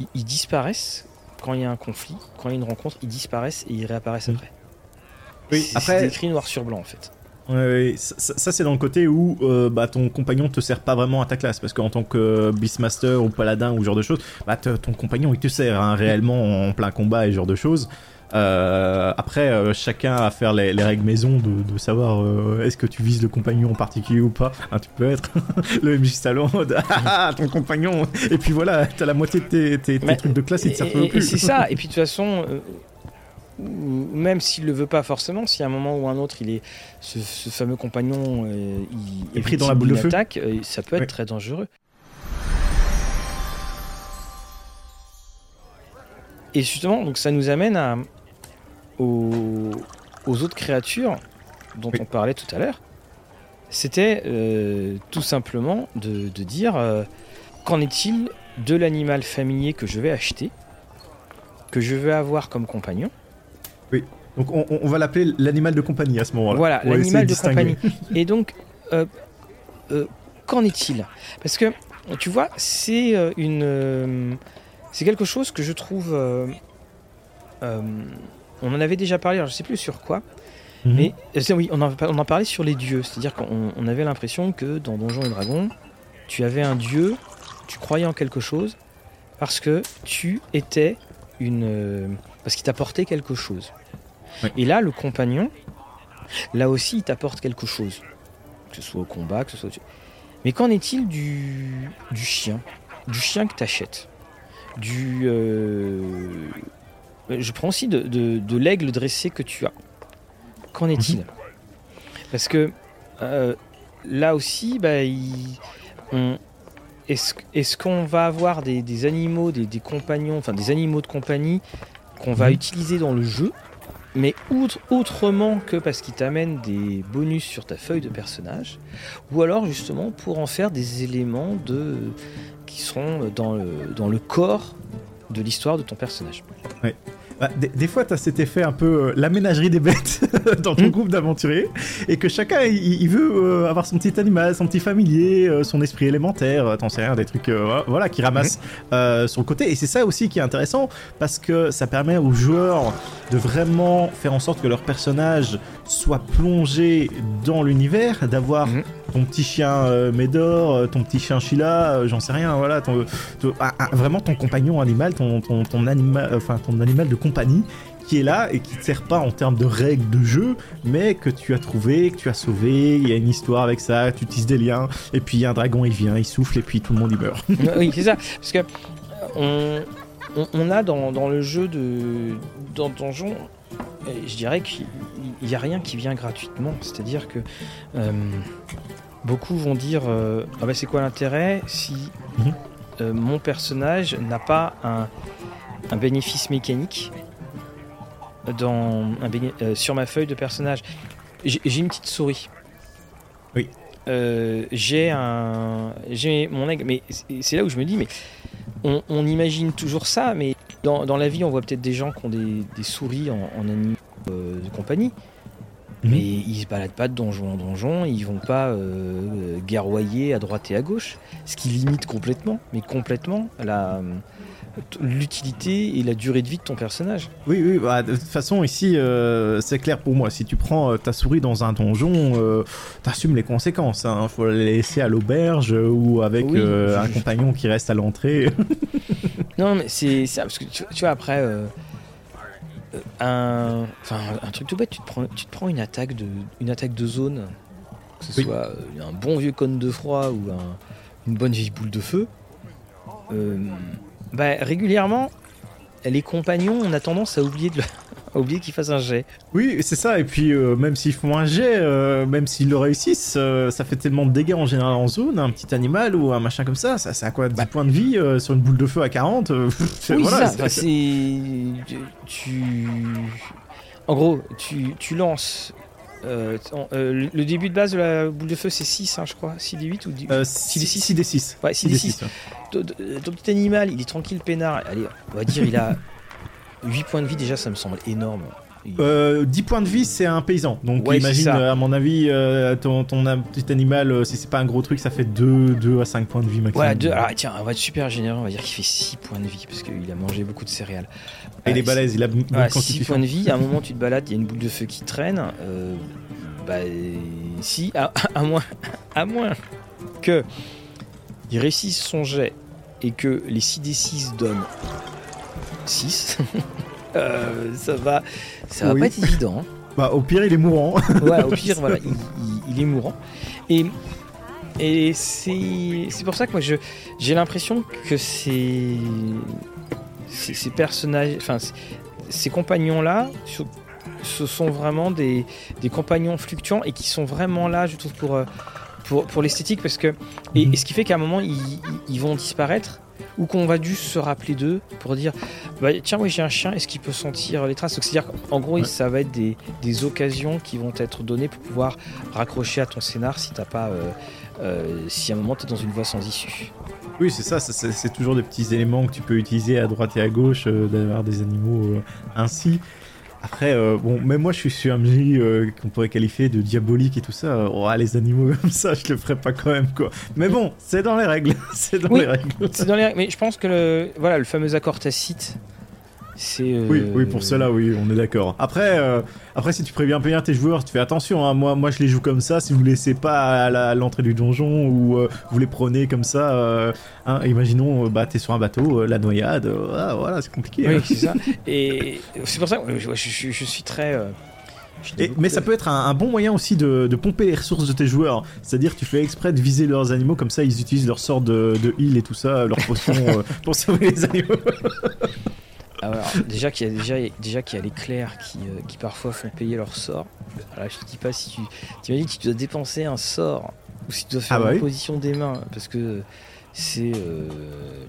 ils, ils disparaissent quand il y a un conflit, quand il y a une rencontre, ils disparaissent et ils réapparaissent Mm. après. Oui, après- c'est écrit noir sur blanc en fait. Ouais, ouais, ça, ça- ça, c'est dans le côté où euh, bah, ton compagnon te sert pas vraiment à ta classe parce qu'en tant que Beastmaster ou paladin ou ce genre de choses, bah, ton compagnon il te sert hein, réellement en plein combat et ce genre de choses. Euh, après, euh, chacun à faire les, les règles maison de, de savoir euh, est-ce que tu vises le compagnon en particulier ou pas. Hein, tu peux être le MJ salon, ah, ah, ton compagnon. Et puis voilà, t'as la moitié de tes, tes- tes Mais- trucs de classe, te Et, et- et plus. c'est ça, et puis de toute façon, même s'il le veut pas forcément, si à un moment ou un autre il est ce, ce fameux compagnon il Est pris dans la boule de feu. attaque, ça peut être très dangereux. Et justement, donc ça nous amène à, aux, aux autres créatures dont Oui. on parlait tout à l'heure. C'était euh, tout simplement de, de dire euh, qu'en est-il de l'animal familier que je vais acheter, que je vais avoir comme compagnon? Donc on, va l'appeler l'animal de compagnie à ce moment-là. Voilà, l'animal de distinguer. compagnie. Et donc, euh, qu'en est-il? Parce que, tu vois, c'est une, c'est quelque chose que je trouve. On en avait déjà parlé, alors je sais plus sur quoi, Mhm. mais euh, oui, on en, on en parlait sur les dieux. C'est-à-dire qu'on on avait l'impression que dans Donjons et Dragons, tu avais un dieu, tu croyais en quelque chose, parce que tu étais une. euh, parce qu'il t'apportait quelque chose. Oui. Et là, le compagnon, là aussi, il t'apporte quelque chose. Que ce soit au combat, que ce soit. Mais qu'en est-il du, du chien? Du chien que t'achètes? Du. euh, Je prends aussi de, de- de l'aigle dressé que tu as. Qu'en est-il? Parce que euh, là aussi, bah, il- on- est-ce est-ce qu'on va avoir des, des animaux, des, des compagnons, enfin des animaux de compagnie qu'on va Mhm. utiliser dans le jeu, mais outre- autrement que parce qu'ils t'amènent des bonus sur ta feuille de personnage, ou alors justement pour en faire des éléments de, qui seront dans le, dans le corps de l'histoire de ton personnage. Bah, des, des fois, tu as cet effet un peu euh, la ménagerie des bêtes dans ton Hmm. groupe d'aventuriers, et que chacun il, il veut euh, avoir son petit animal, son petit familier, euh, son esprit élémentaire, t'en sais rien, des trucs voilà qui ramassent le côté. Et c'est ça aussi qui est intéressant parce que ça permet aux joueurs de vraiment faire en sorte que leur personnage soit plongé dans l'univers, d'avoir Mhm. ton petit chien euh, Médor, euh, ton petit chien Sheila, euh, j'en sais rien, voilà, ton, vraiment ton compagnon animal, ton, ton, ton animal, enfin ton animal de compagnie qui est là et qui te sert pas en termes de règles de jeu, mais que tu as trouvé, que tu as sauvé, il y a une histoire avec ça, tu tisses des liens, et puis un dragon il vient, il souffle, et puis tout le monde il meurt. oui, c'est ça. Parce que on, on- on a dans, dans le jeu de dans Donjon, je dirais qu'il n'y a rien qui vient gratuitement. C'est-à-dire que euh, beaucoup vont dire euh, ah bah c'est quoi l'intérêt si Mhm. euh, mon personnage n'a pas un, un bénéfice mécanique dans un béné- sur ma feuille de personnage? J'ai une petite souris. Oui. J'ai un j'ai mon aigle mais c'est là où je me dis mais on, on imagine toujours ça mais dans, dans la vie on voit peut-être des gens qui ont des, des souris en, en animaux euh, de compagnie Mhm. mais ils se baladent pas de donjon en donjon ils vont pas euh, guerroyer à droite et à gauche ce qui limite complètement mais complètement la l'utilité et la durée de vie de ton personnage Oui, oui, bah, de toute façon, ici, euh, c'est clair pour moi. Si tu prends euh, ta souris dans un donjon, euh, t'assumes les conséquences. Hein. Faut la laisser à l'auberge ou avec Oui, euh, je- un je- compagnon qui reste à l'entrée. Non, mais c'est ça, parce que tu, tu vois, après, un, un truc tout bête, tu te prends, tu te prends une, attaque de, une attaque de zone, que ce Oui. soit un bon vieux cône de froid ou un- une bonne vieille boule de feu. euh, bah, régulièrement, les compagnons, on a tendance à oublier, de le- à oublier qu'ils fassent un jet. oui, c'est ça. Et puis, euh, même s'ils font un jet, euh, même s'ils le réussissent, euh, ça fait tellement de dégâts en général en zone. Un petit animal ou un machin comme ça, ça, c'est à quoi 10 poinds de vie euh, sur une boule de feu à 40 euh, c'est- Oui, voilà, ça. C'est. Tu. En gros, tu, tu lances. Euh, euh, le- le début de base de la boule de feu, c'est 6, hein, je crois. 6 des 8 ou 10 Euh, 6 des 6 6 des 6. Ouais, 6 des 6. Ton, ton petit animal, il est tranquille, peinard. Allez, on va dire, il a 8 points de vie, déjà, ça me semble énorme. Euh, 10 points de vie, c'est un paysan. Donc Ouais, imagine, euh, à mon avis, euh, ton, petit animal, euh, si c'est pas un gros truc, ça fait 2, 2 à 5 points de vie maximum. Voilà, deux, alors tiens, on va être super généreux, on va dire qu'il fait 6 points de vie, parce qu'il a mangé beaucoup de céréales. Et il est balèze, il a beaucoup de Voilà, 6 constitution. points de vie, à un moment tu te balades, il y a une boule de feu qui traîne. bah, si, à, à moins, à moins que il réussisse son jet et que les 6 des 6 donnent 6, euh, ça va, ça va pas être évident. hein. Bah, au pire, il est mourant. Ouais, au pire, voilà, il, il- il est mourant. Et, et c'est pour ça que moi, j'ai l'impression que ces, ces, ces personnages, enfin, ces, compagnons-là, ce- sont vraiment des, des compagnons fluctuants et qui sont vraiment là, je trouve, pour, euh, pour, pour l'esthétique. Parce que, et, Mhm. et ce qui fait qu'à un moment, ils vont disparaître ou qu'on va juste se rappeler d'eux pour dire bah, tiens oui j'ai un chien est-ce qu'il peut sentir les traces? Donc, c'est à dire qu'en gros Ouais. ça va être des, des occasions qui vont être données pour pouvoir raccrocher à ton scénar si t'as pas euh, euh, si à un moment tu es dans une voie sans issue Oui, c'est ça, c'est c'est toujours des petits éléments que tu peux utiliser à droite et à gauche, euh, d'avoir des animaux euh, ainsi. Après, euh, bon, même moi je suis sur un MJ euh, qu'on pourrait qualifier de diabolique et tout ça. Euh, oh, les animaux comme ça, je le ferais pas quand même, quoi. Mais bon, c'est dans les règles. c'est dans Oui. les règles. c'est dans les mais je pense que le voilà le fameux accord tacite c'est euh, Oui, oui, pour cela, oui, on est d'accord. Après, euh, après, si tu préviens bien tes joueurs, tu fais attention. Hein, moi, moi, je les joue comme ça. Si vous laissez pas à l'entrée du donjon ou euh, vous les prenez comme ça, hein, imaginons, bah, t'es sur un bateau, la noyade, ah, voilà, c'est compliqué. Oui, hein. c'est ça. Et c'est pour ça que je, je- je suis très. mais ça peut être un, bon moyen aussi de, pomper les ressources de tes joueurs. C'est-à-dire, tu fais exprès de viser leurs animaux, comme ça ils utilisent leur sort de, heal et tout ça, leurs potions euh, pour sauver les animaux. Alors, déjà qu'il y a déjà, déjà qu'il y a les clercs qui, euh, qui, parfois font payer leur sort. Alors, je te dis pas si tu t'imagines que tu dois dépenser un sort ou si tu dois faire ah bah une position des mains parce que c'est euh,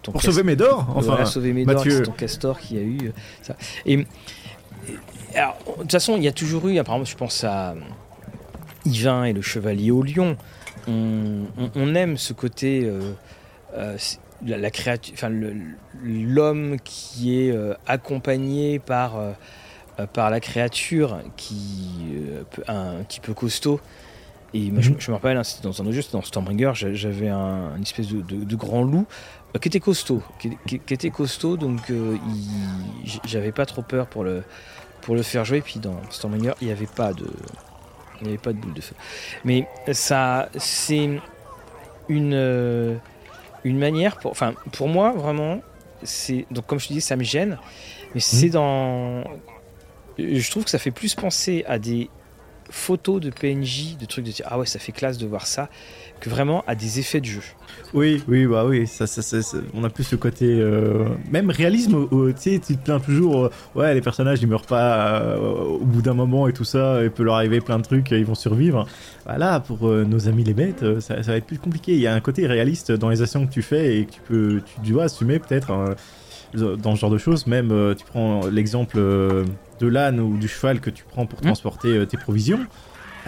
ton pour sauver Médor enfin sauver Médor c'est ton castor qui a eu ça et alors, de toute façon, il y a toujours eu, apparemment, je pense à Yvain et le chevalier au lion. On, aime ce côté, euh, euh, la, créature, enfin, l'homme qui est euh, accompagné par, par la créature qui un petit peu costaud. Et je, mhm. me rappelle, hein, c'était dans un autre jeu, c'était dans Stormbringer, j'avais un, une espèce de, grand loup qui était costaud, qui, était costaud, donc j'avais pas trop peur pour le, pour le faire jouer. Puis dans Stormbringer, il n'y avait pas de, il n'y avait pas de boule de feu. Mais ça, c'est une euh, une manière pour, enfin pour moi vraiment, c'est donc comme je te dis, ça me gêne, mais c'est mmh. dans, je trouve que ça fait plus penser à des photos de PNJ, de trucs de dire ah ouais ça fait classe de voir ça, que vraiment à des effets de jeu. Oui, oui, bah oui, ça, ça, on a plus le côté euh, même réalisme. tu sais, tu te plains toujours, euh, ouais, les personnages ils meurent pas euh, au bout d'un moment et tout ça, il peut leur arriver plein de trucs, ils vont survivre. Voilà, pour nos amis les bêtes, ça, va être plus compliqué. Il y a un côté réaliste dans les actions que tu fais et que tu peux, tu dois assumer peut-être hein, dans ce genre de choses. Même, tu prends l'exemple de l'âne ou du cheval que tu prends pour mmh. transporter tes provisions.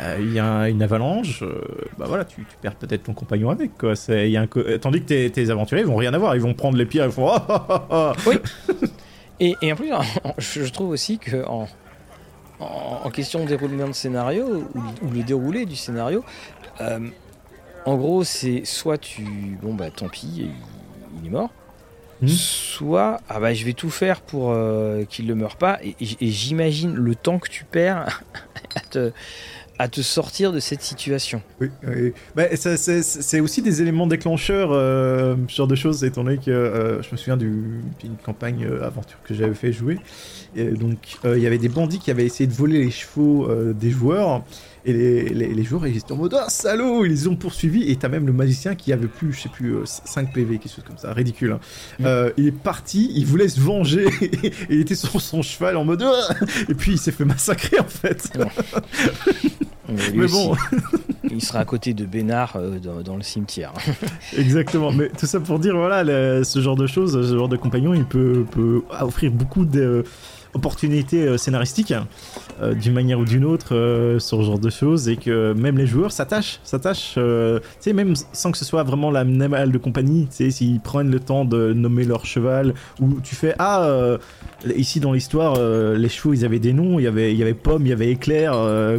Euh, il y a une avalanche, euh, bah voilà, tu, perds peut-être ton compagnon avec quoi. Y a un Tandis que tes, aventuriers ils vont rien avoir, ils vont prendre les pierres, ils font ah, ah, ah, Oui. et, en plus, je trouve aussi que en, en, question de déroulement de scénario ou, le déroulé du scénario, euh, en gros, c'est soit tu bon bah tant pis, il, est mort. Hmm. Soit ah bah je vais tout faire pour qu'il ne meure pas et, et j'imagine le temps que tu perds à te, à te sortir de cette situation. Oui, oui. Bah, c'est aussi des éléments déclencheurs, euh, ce genre de choses, étant donné que euh, je me souviens d'une campagne euh, aventure que j'avais fait jouer. Donc, il y avait des bandits qui avaient essayé de voler les chevaux des joueurs. Et les, les, joueurs, ils étaient en mode Ah, salaud Ils les ont poursuivis. Et t'as même le magicien qui avait plus, je sais plus, 5 PV, quelque chose comme ça, ridicule. Hein. Mm. il est parti, il voulait se venger. et il était sur son cheval en mode ah Et puis il s'est fait massacrer en fait. Mais, bon. il sera à côté de Bénard euh, dans, le cimetière. Exactement. Mais tout ça pour dire, voilà, ce genre de choses, ce genre de compagnon, il peut, peut offrir beaucoup de opportunité euh, scénaristique euh, d'une manière ou d'une autre euh, sur ce genre de choses et que même les joueurs s'attachent s'attachent tu sais même sans que ce soit vraiment la même de compagnie tu sais s'ils prennent le temps de nommer leur cheval ou tu fais ah ici dans l'histoire les chevaux ils avaient des noms il y avait il y avait pomme il y avait éclair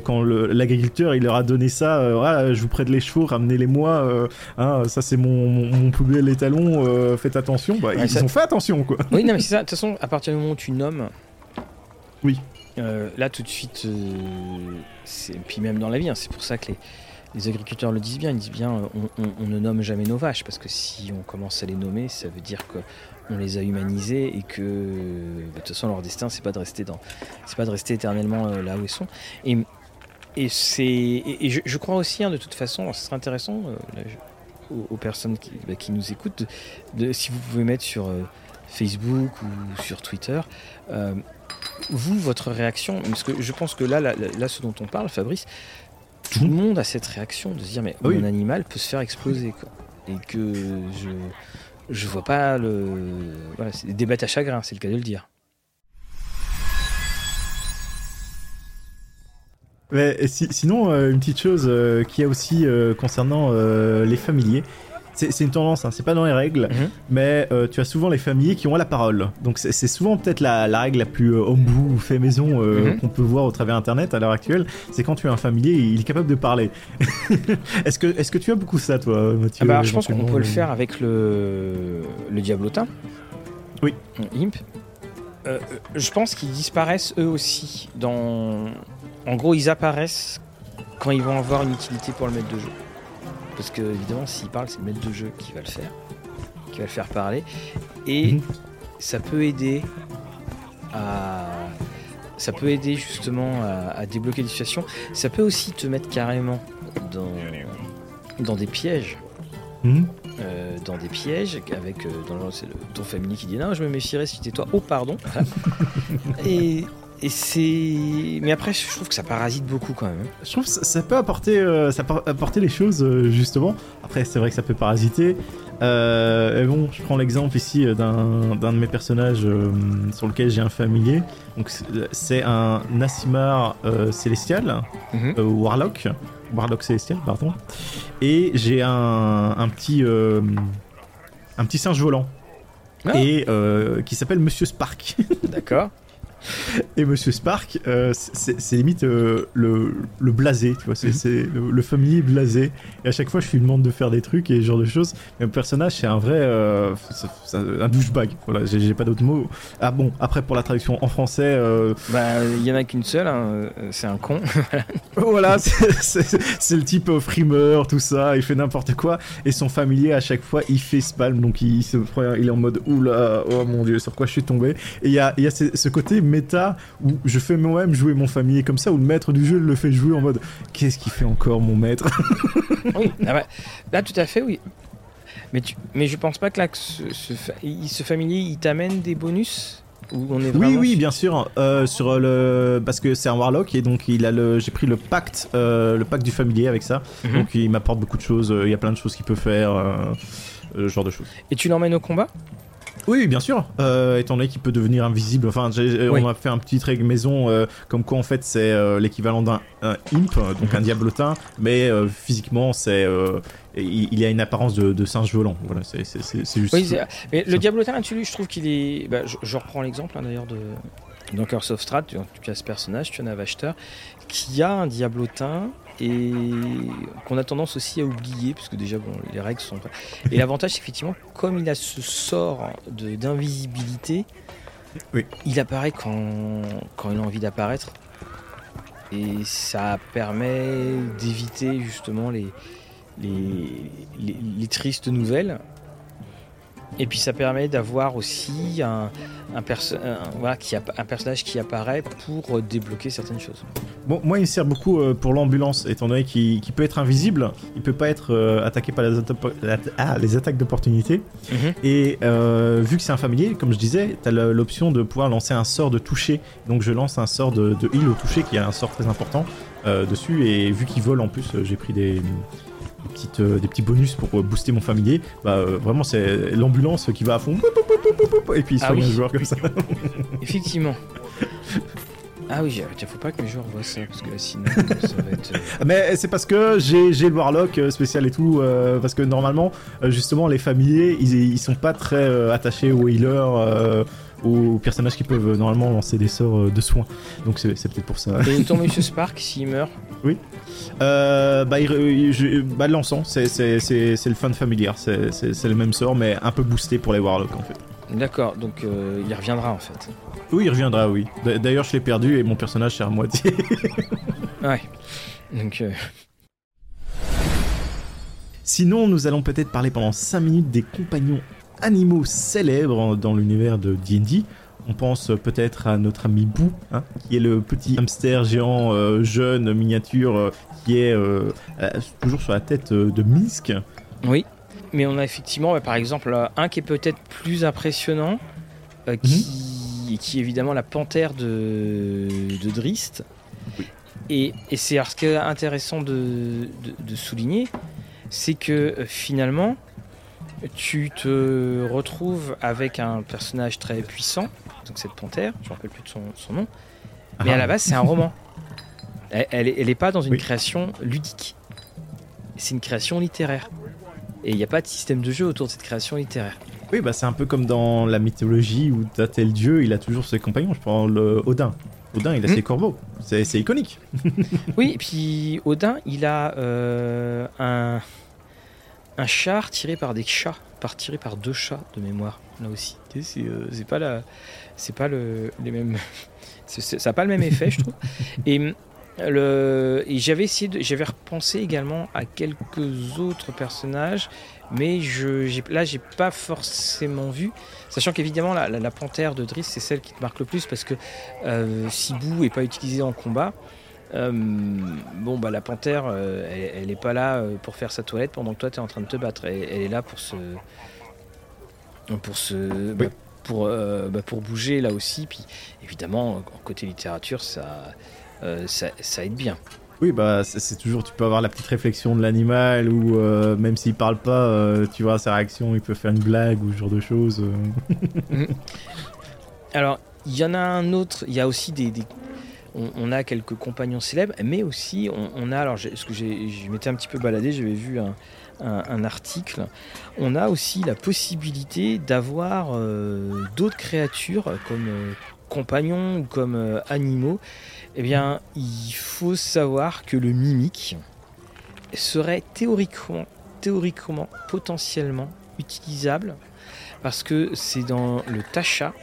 quand l'agriculteur il leur a donné ça ah, je vous prête les chevaux ramenez-les moi hein, ça c'est mon, mon, plus bel étalon faites attention. Bah, ils ont fait attention quoi. Oui non mais c'est ça. De toute façon à partir du moment où tu nommes oui. Euh, là, tout de suite, euh, puis même dans la vie, hein, c'est pour ça que les, agriculteurs le disent bien. Ils disent bien, euh, on, ne nomme jamais nos vaches parce que si on commence à les nommer, ça veut dire qu'on les a humanisées et que de toute façon leur destin, c'est pas de rester dans, c'est pas de rester éternellement là où ils sont. Et, c'est, et, je, crois aussi, hein, de toute façon, ce serait intéressant aux, personnes qui, bah, nous écoutent, si vous pouvez mettre sur Facebook ou sur Twitter vous, votre réaction, parce que je pense que là, là, ce dont on parle, Fabrice, tout le monde a cette réaction de se dire mais mon animal peut se faire exploser quoi. et que je je vois pas le voilà c'est des bêtes à chagrin c'est le cas de le dire. Mais, sinon euh, une petite chose euh, qui a aussi euh, concernant les familiers c'est une tendance, hein, c'est pas dans les règles, mhm. mais euh, tu as souvent les familles qui ont la parole. Donc c'est souvent peut-être la, règle la plus euh, homebrew ou fait maison euh, mhm. qu'on peut voir au travers Internet à l'heure actuelle. C'est quand tu as un familier, il est capable de parler. est-ce que, est que tu as beaucoup ça, toi, Mathieu ah bah, Je pense qu'on peut le faire avec le, le Diablotin. Oui. Imp. je pense qu'ils disparaissent eux aussi. Dans... En gros, ils apparaissent quand ils vont avoir une utilité pour le maître de jeu. Parce que évidemment, s'il parle, c'est le maître de jeu qui va le faire, qui va le faire parler. Et mhm. ça peut aider à. ça peut aider justement à, à débloquer des situations. Ça peut aussi te mettre carrément dans, dans des pièges. Mhm. euh, dans des pièges avec euh, dans le ton familier qui dit non je me méfierais si c'était toi oh pardon et, et c'est mais après je trouve que ça parasite beaucoup quand même. Je trouve que ça, ça peut apporter, euh, ça peut apporter les choses euh, justement. Après, c'est vrai que ça peut parasiter. Euh, et bon, je prends l'exemple ici d'un de mes personnages sur lequel j'ai un familier. Donc c'est- un Nassimar célestial, Mhm. Warlock, Warlock célestial, pardon. Et j'ai un, un petit, un petit singe volant. Ah. Et qui s'appelle Monsieur Spark. d'accord Et Monsieur Spark, euh, c'est limite euh, le, le blasé, tu vois, c'est Mhm. le, le familier blasé. Et à chaque fois, je lui demande de faire des trucs et ce genre de choses. Mais le personnage, c'est un vrai. euh, un douchebag. Voilà, j'ai pas d'autres mots. Ah bon, après, pour la traduction en français, euh, bah il y en a qu'une seule hein, c'est un con voilà, c'est- le type frimeur, tout ça, il fait n'importe quoi. Et son familier, à chaque fois, il fait spalm, donc il, se prend- il est en mode oula, oh mon dieu, sur quoi je suis tombé. Et il y a, y a ce, ce côté méta où je fais moi-même jouer mon familier comme ça, où le maître du jeu le fait jouer en mode qu'est-ce qu'il fait encore, mon maître? Oui ah ouais. là tout à fait oui mais tu mais je pense pas que là que ce, ce, fa- il- ce familier il t'amène des bonus? Ou on est Oui, oui, sur- bien sûr. euh, sur le parce que c'est un warlock et donc il a le. J'ai pris le pacte, euh, le pacte du familier avec ça. Mhm. Donc il m'apporte beaucoup de choses. euh, Il y a plein de choses qu'il peut faire, euh, ce genre de choses. et tu l'emmènes au combat? Oui, bien sûr. Euh, étant donné qu'il peut devenir invisible. Enfin, Oui. on m'a fait un petit règle maison, euh, comme quoi en fait c'est euh, l'équivalent d'un un imp, euh, donc un diablotin, mais euh, physiquement c'est euh, il, il a une apparence de, de singe volant. Voilà, c'est juste. Oui, mais le. Diablotin là-dessus, je trouve qu'il est. bah, je, je reprends l'exemple hein, d'ailleurs de dans Curse of Strahd, tu, tu as ce personnage, tu en as Vachter, qui a un Diablotin et qu'on a tendance aussi à oublier, parce que déjà, bon, les règles sont pas. Et l'avantage, c'est qu'effectivement, comme il a ce sort d'invisibilité, Oui. il apparaît quand, quand il a envie d'apparaître. Et ça permet d'éviter justement les, les, les, les tristes nouvelles. Et puis ça permet d'avoir aussi un, un, perso- un- voilà, qui un personnage qui apparaît pour euh, débloquer certaines choses. Bon, moi, il me sert beaucoup euh, pour l'ambulance, étant donné qu'il peut être invisible, il peut pas être euh, attaqué par les, atta- ah, les attaques d'opportunité. Et euh, vu que c'est un familier, comme je disais, t'as le- l'option de pouvoir lancer un sort de toucher. Donc je lance un sort de, de heal au toucher, qui a un sort très important euh, dessus. Et vu qu'il vole en plus, j'ai pris des, des petites, euh, des petits bonus pour euh, booster mon familier. Bah euh, vraiment, c'est l'ambulance qui va à fond. Et puis il Ah soigne oui. un joueur comme ça. Effectivement. Ah oui, tiens, faut pas que mes joueurs voient ça, parce que là, sinon, ça va être... Mais c'est parce que j'ai le Warlock spécial et tout, euh, parce que normalement, justement, les familiers, ils, ils sont pas très euh, attachés aux healers, euh, aux personnages qui peuvent euh, normalement lancer des sorts euh, de soins. Donc c'est peut-être pour ça. Et ton Monsieur Spark, s'il meurt, Euh, bah, il, je- bah, l'encens, c'est le fan familiar, c'est le même sort, mais un peu boosté pour les Warlocks en fait. d'accord, donc euh, il reviendra en fait. Oui, il reviendra, oui. D'ailleurs, je l'ai perdu et mon personnage c'est à moitié. Ouais. Donc, euh, Sinon, nous allons peut-être parler pendant 5 minutes des compagnons animaux célèbres dans l'univers de D&D. On pense peut-être à notre ami Boo, hein, qui est le petit hamster géant euh, jeune miniature euh, qui est euh, euh, toujours sur la tête euh, de Misk. oui. Mais on a effectivement, bah, par exemple, un qui est peut-être plus impressionnant, euh, qui, qui est évidemment la panthère de, de Drist. Et, et c'est ce qui est intéressant de, de- de souligner, c'est que euh, finalement, tu te retrouves avec un personnage très puissant, donc cette panthère, je ne me rappelle plus de son, son nom, mais Ah. à la base c'est un roman. Elle, elle, est- elle pas dans une Oui. création ludique, c'est une création littéraire. Et il n'y a pas de système de jeu autour de cette création littéraire. Oui, bah c'est un peu comme dans la mythologie où t'as tel dieu, il a toujours ses compagnons. Je prends le Odin. Odin, il a Hmm. ses corbeaux. C'est c'est iconique. Oui, et puis Odin, il a euh, un, un char tiré par des chats, par tiré par deux chats de mémoire, là aussi. C'est euh, c'est pas la, c'est pas le, les mêmes, ça n'a pas le même effet, je trouve. Et, Le... Et j'avais essayé, j'avais repensé également à quelques autres personnages, mais je, là j'ai pas forcément vu. Sachant qu'évidemment la, la, la, panthère de Driss c'est celle qui te marque le plus parce que euh, Sibou est pas utilisée en combat. Euh, bon bah la panthère, euh, elle, elle est pas là euh, pour faire sa toilette pendant que toi tu es en train de te battre. Elle, elle est là pour se, pour se, bah, pour, bah, pour bouger là aussi. Puis évidemment côté littérature ça, ça, ça aide bien. Oui, bah c'est toujours, tu peux avoir la petite réflexion de l'animal ou euh, même s'il parle pas, euh, tu vois sa réaction, il peut faire une blague ou ce genre de choses. Alors, il y en a un autre, il y a aussi des. des- on, a quelques compagnons célèbres, mais aussi on, a. Alors, je m'étais un petit peu baladé, j'avais vu un, article. On a aussi la possibilité d'avoir euh, d'autres créatures comme euh, compagnons ou comme euh, animaux. Eh bien, il faut savoir que le mimique serait théoriquement, théoriquement, potentiellement utilisable parce que c'est dans le Tacha,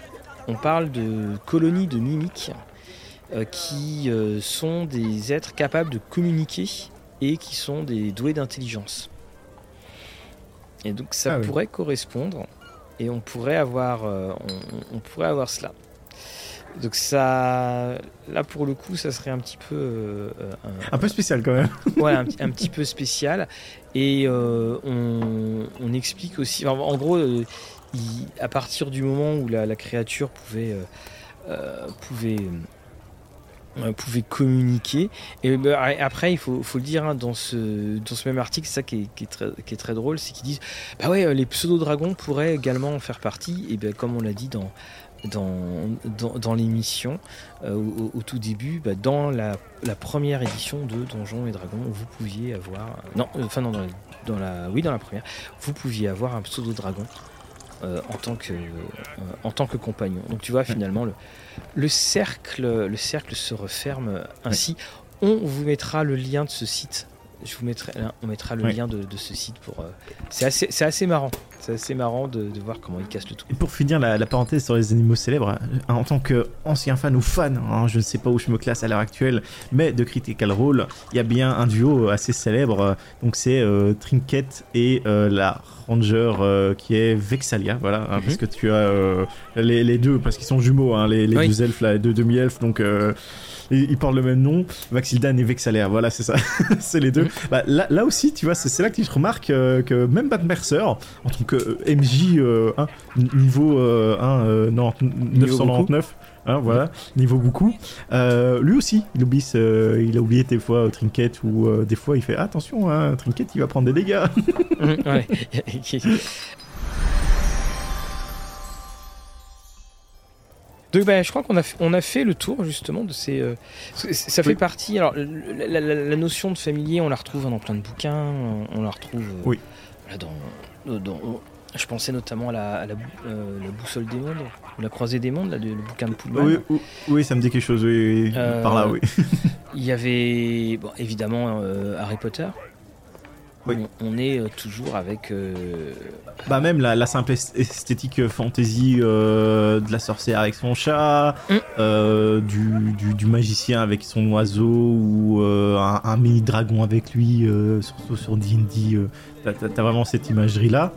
on parle de colonies de mimiques qui euh, sont des êtres capables de communiquer et qui sont des doués d'intelligence. Et donc ça Ah oui. pourrait correspondre et on pourrait avoir, euh, on, on pourrait avoir cela. Donc ça, là pour le coup, ça serait un petit peu euh, euh, un- Un peu spécial quand même. ouais, un, petit- un petit peu spécial. Et euh, on, on explique aussi, en, en gros, euh, il- à partir du moment où la, la créature pouvait, euh, euh, pouvait, euh, pouvait communiquer, et ben, après, il faut, le dire, hein, dans, ce, même article, c'est ça qui est, très, drôle, c'est qu'ils disent, bah ouais, euh, les pseudo-dragons pourraient également en faire partie, et bien comme on l'a dit dans l'émission euh, au, tout début, bah, dans la, première édition de Donjons et Dragons, vous pouviez avoir. Non, euh, enfin, dans la, dans la- oui, dans la première, vous pouviez avoir un pseudo dragon euh, en, tant que, euh, en tant que compagnon. Donc, tu vois, finalement, le, le, cercle, le cercle se referme ainsi. On vous mettra le lien de ce site. Je vous mettrai, on mettra le lien de, de ce site pour. euh, c'est assez, c'est assez marrant. C'est assez marrant de, de voir comment il casse le tout. Et pour finir la, la parenthèse sur les animaux célèbres, hein, en tant qu'ancien fan ou fan, hein, je ne sais pas où je me classe à l'heure actuelle, mais de Critical Role, il y a bien un duo assez célèbre, euh, donc c'est euh, Trinket et euh, la Ranger euh, qui est Vexalia, voilà, hein, Mhm. parce que tu as euh, les, les deux, parce qu'ils sont jumeaux, les, les Oui. deux elfes, là, les deux demi-elfes, donc euh, ils, ils portent le même nom, Maxildan et Vexalia, voilà, c'est ça, c'est les deux. Bah, là, là aussi, tu vois, c'est là que tu remarques euh, que même Bat Mercer, en tant que euh, MJ euh, hein, niveau euh, hein, euh, 90 999, hein, voilà, niveau beaucoup, euh, lui aussi, il oublie, il a oublié des fois euh, Trinket ou des fois il fait attention, hein, Trinket il va prendre des dégâts. Ouais. Donc bah, je crois qu'on a, fait- on a fait le tour justement de ces... euh, ça fait Oui. partie... Alors la, la- la- la notion de familier, on la retrouve dans plein de bouquins, on, on la retrouve euh, Oui. voilà, dans, euh, dans- Je pensais notamment à la, à la, bou- euh, la boussole des mondes, ou la croisée des mondes, là, de- le bouquin de Pullman. oui, oui, oui, ça me dit quelque chose, oui, oui, par là, oui. Il y avait bon, évidemment Harry Potter. Oui. On, on est euh, toujours avec... euh, Bah même la, la simple est- esthétique fantasy euh, de la sorcière avec son chat, Mm. du, du, du magicien avec son oiseau ou un, un mini dragon avec lui, surtout sur D&D, t'as- t'as vraiment cette imagerie là.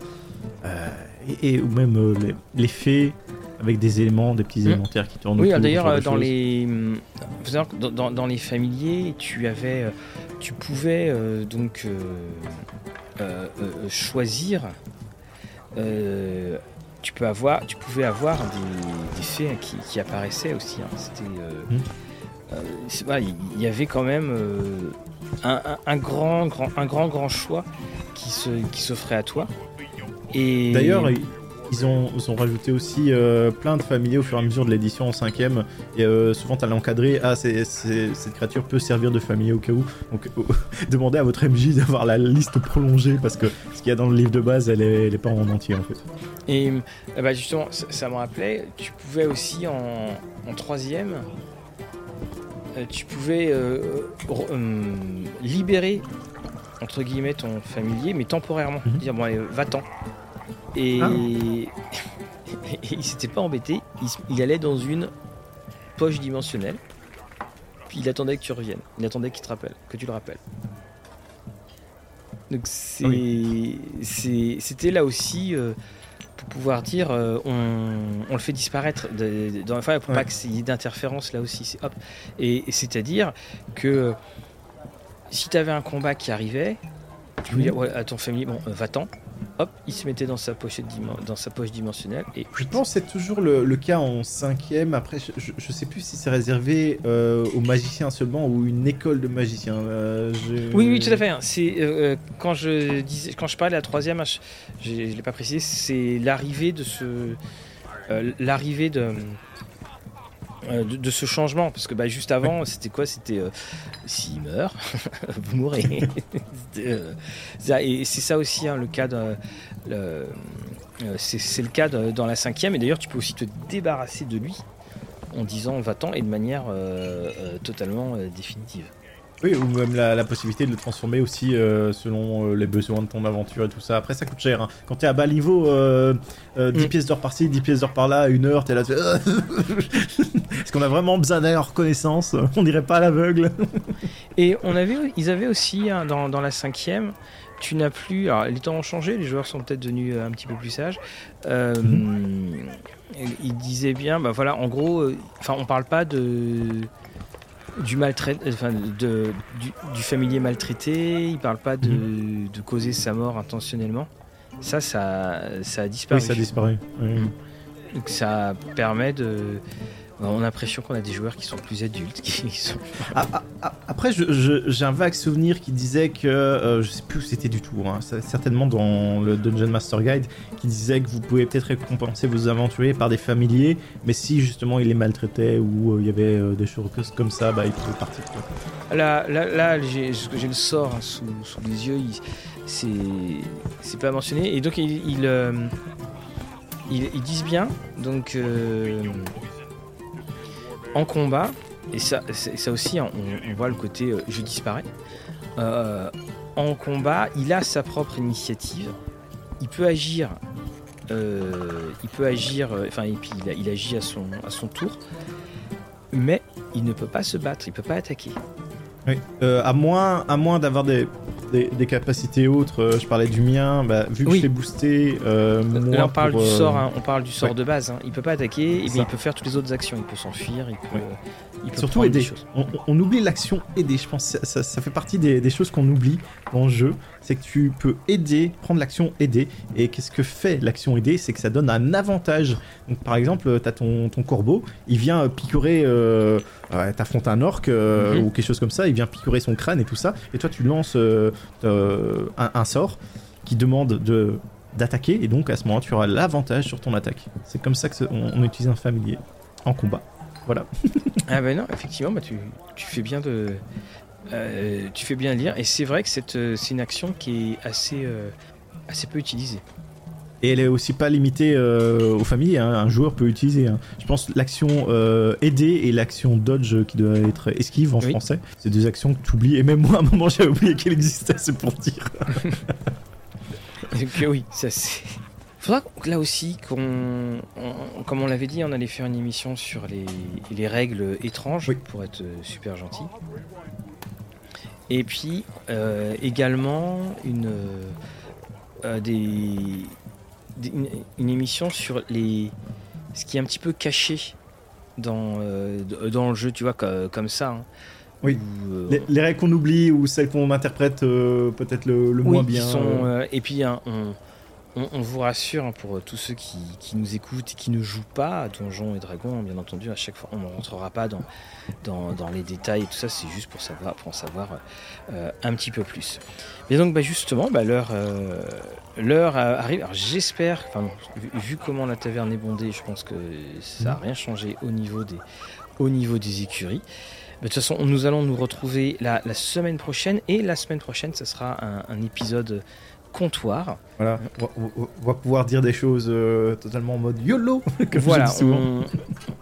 et, et- ou même les, les fées avec des éléments, des petits Mm. élémentaires qui tournent Oui, autour, d'ailleurs, euh, dans les, que dans, dans- dans les familiers, tu avais, euh, tu pouvais euh, donc euh, euh, euh, choisir. tu peux avoir, tu pouvais avoir des, des fées qui, qui apparaissaient aussi. hein. C'était, voilà, il y avait quand même un, un- un grand, grand, un grand, grand choix qui se, qui s'offrait à toi. Et D'ailleurs, ils- ont, ils ont rajouté aussi euh, plein de familiers au fur et à mesure de l'édition en cinquième. Et euh, souvent, tu as l'encadré. Ah, c'est, c'est- cette créature peut servir de familier au cas où. Donc, euh, demandez à votre MJ d'avoir la liste prolongée parce que ce qu'il y a dans le livre de base, elle est, elle est pas en entier en fait. Et bah, justement, ça, ça me rappelait, tu pouvais aussi en, en troisième, euh, tu pouvais re- libérer entre guillemets ton familier, mais temporairement. Mhm. Dire bon, allez, va-t'en. Et, Ah. et il s'était pas embêté, il, allait dans une poche dimensionnelle. il attendait que tu reviennes. Il attendait qu'il te rappelle, que tu le rappelles. Donc c'est, c'était là aussi euh, pour pouvoir dire, euh, on, le fait disparaître de, dans fois pour pas qu'il y ait d'interférence là aussi. hop. Et, et c'est-à-dire que si tu avais un combat qui arrivait, tu veux dire à ton famille, bon, euh, va-t'en. Hop, il se mettait dans sa poche, dans sa poche dimensionnelle. Et... Je pense que c'est toujours le, cas en cinquième. Après, je, je sais plus si c'est réservé euh, aux magiciens seulement ou une école de magiciens. Euh, oui, oui, tout à fait. Hein. C'est quand je disais, quand je parlais de la troisième, hein, je, ne l'ai pas précisé, c'est l'arrivée de ce, l'arrivée de euh, de, ce changement parce que bah, juste avant c'était quoi? C'était euh, s'il meurt vous mourrez. Euh, et c'est ça aussi hein, le cas de, c'est le cas dans la cinquième et d'ailleurs tu peux aussi te débarrasser de lui en disant va-t'en et de manière totalement définitive oui, ou même la, possibilité de le transformer aussi euh, selon euh, les besoins de ton aventure et tout ça. Après, ça coûte cher. Hein. Quand t'es à bas niveau, 10 euh, mm. pièces d'or par-ci, 10 pièces d'or par-là, une heure, t'es là. Est-ce qu'on a vraiment besoin d'ailleurs reconnaissance? On dirait pas à l'aveugle. et on avait, ils avaient aussi, hein, dans, dans, la cinquième, tu n'as plus. Alors, les temps ont changé, les joueurs sont peut-être devenus un petit peu plus sages. Mm. Ils disaient bien, bah voilà, en gros, enfin, on parle pas de du enfin, de, du, familier maltraité, il parle pas de, mhm. de, causer sa mort intentionnellement. Ça, ça, ça a disparu. Oui, ça a disparu. Mhm. Donc ça permet de, on a l'impression qu'on a des joueurs qui sont plus adultes. Qui sont... Ah, ah, ah, après, j'ai un vague souvenir qui disait que, euh, je sais plus où c'était du tout, hein, certainement dans le Dungeon Master Guide, qui disait que vous pouvez peut-être récompenser vos aventuriers par des familiers, mais si justement il les maltraitait ou euh, il y avait euh, des choses comme ça, bah, il pouvait partir. Là, là, là j'ai le sort hein, sous, les yeux, c'est pas mentionné, et donc ils, ils, disent bien, donc en combat, et ça, ça aussi, hein, on, voit le côté euh, je disparais. Euh, en combat, il a sa propre initiative. Il peut agir. Euh, il peut agir. Enfin, et puis il, agit à son, tour. Mais il ne peut pas se battre. Il peut pas attaquer. Oui. à moins d'avoir des, des, capacités autres. je parlais du mien. Bah, vu que je l'ai boosté. on parle du sort. Hein, on parle du sort de base. Hein. Il peut pas attaquer, mais il peut faire toutes les autres actions. Il peut s'enfuir. Il peut. Surtout aider. On, oublie l'action aider, je pense. Ça, ça, fait partie des, choses qu'on oublie dans le jeu. C'est que tu peux aider, prendre l'action aider. Et qu'est-ce que fait l'action aider C'est que ça donne un avantage. Donc par exemple, tu as ton, ton, corbeau, il vient picorer. Euh, T'affrontes un orc euh, mhm. ou quelque chose comme ça, il vient picorer son crâne et tout ça. Et toi, tu lances euh, euh, un, sort qui demande de d'attaquer et donc à ce moment tu auras l'avantage sur ton attaque. C'est comme ça que on utilise un familier en combat. Voilà. ah ben non, effectivement, bah tu, tu fais bien de, euh, tu fais bien lire. Et c'est vrai que euh, c'est une action qui est assez, assez peu utilisée. Et elle est aussi pas limitée aux familles, hein. un joueur peut utiliser. Hein. Je pense l'action aider et l'action dodge qui doit être esquive en français. C'est deux actions que tu oublies. Et même moi, à un moment, j'avais oublié qu'elle existait, c'est pour dire. Oui, ça c'est faudra là aussi qu'on, comme on l'avait dit, on allait faire une émission sur les, règles étranges pour être super gentil. Et puis euh, également une, euh, des, une, émission sur les, ce qui est un petit peu caché dans, euh, dans le jeu, tu vois, comme, ça. Hein. Oui. les, règles qu'on oublie ou celles qu'on interprète peut-être le, moins bien. et puis hein, on, on, vous rassure hein, pour tous ceux qui, nous écoutent et qui ne jouent pas à Donjons et Dragons, bien entendu, à chaque fois, on ne rentrera pas dans, les détails et tout ça, c'est juste pour, savoir, pour en savoir euh, un petit peu plus. Mais donc, bah, justement, bah, l'heure euh, arrive. Alors, j'espère, vu, comment la taverne est bondée, je pense que ça n'a rien changé au niveau des, au niveau des écuries. De toute façon, nous allons nous retrouver la, semaine prochaine et la semaine prochaine, ce sera un épisode comptoir. Voilà, on va, pouvoir dire des choses euh, totalement en mode YOLO. voilà,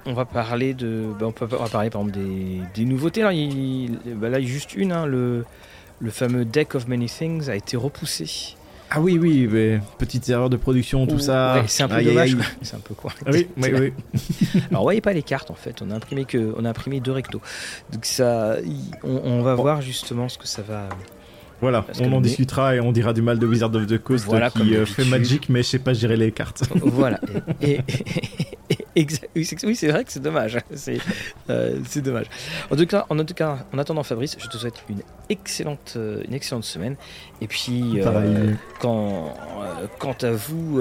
on, va parler de, bah, on, peut, parler par exemple des, nouveautés. Là, il, bah, là, juste une, hein, le, le fameux Deck of Many Things a été repoussé Ah oui, oui, mais petites erreurs de production, tout ça. Ouais, c'est un peu Aïe, dommage. C'est un peu quoi. Ah Oui, oui, oui. Alors, on voyait pas les cartes en fait. On a imprimé que, on a imprimé deux rectos. Donc ça, on, on va voir justement ce que ça va. Voilà, Parce on en discutera et on dira du mal de Wizard of the Coast Voilà, qui euh, fait. Magic, mais je sais pas gérer les cartes. voilà. Et, et- et- exa- oui, c'est vrai que c'est dommage. C'est euh, c'est dommage. En tout cas, en tout cas, en attendant Fabrice, je te souhaite une excellente, euh, une excellente semaine. Et puis, euh, quand, euh, quant à vous,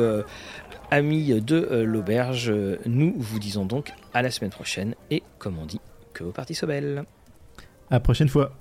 amis de l'auberge, nous vous disons donc à la semaine prochaine. Et comme on dit, que vos parties soient belles. À la prochaine fois.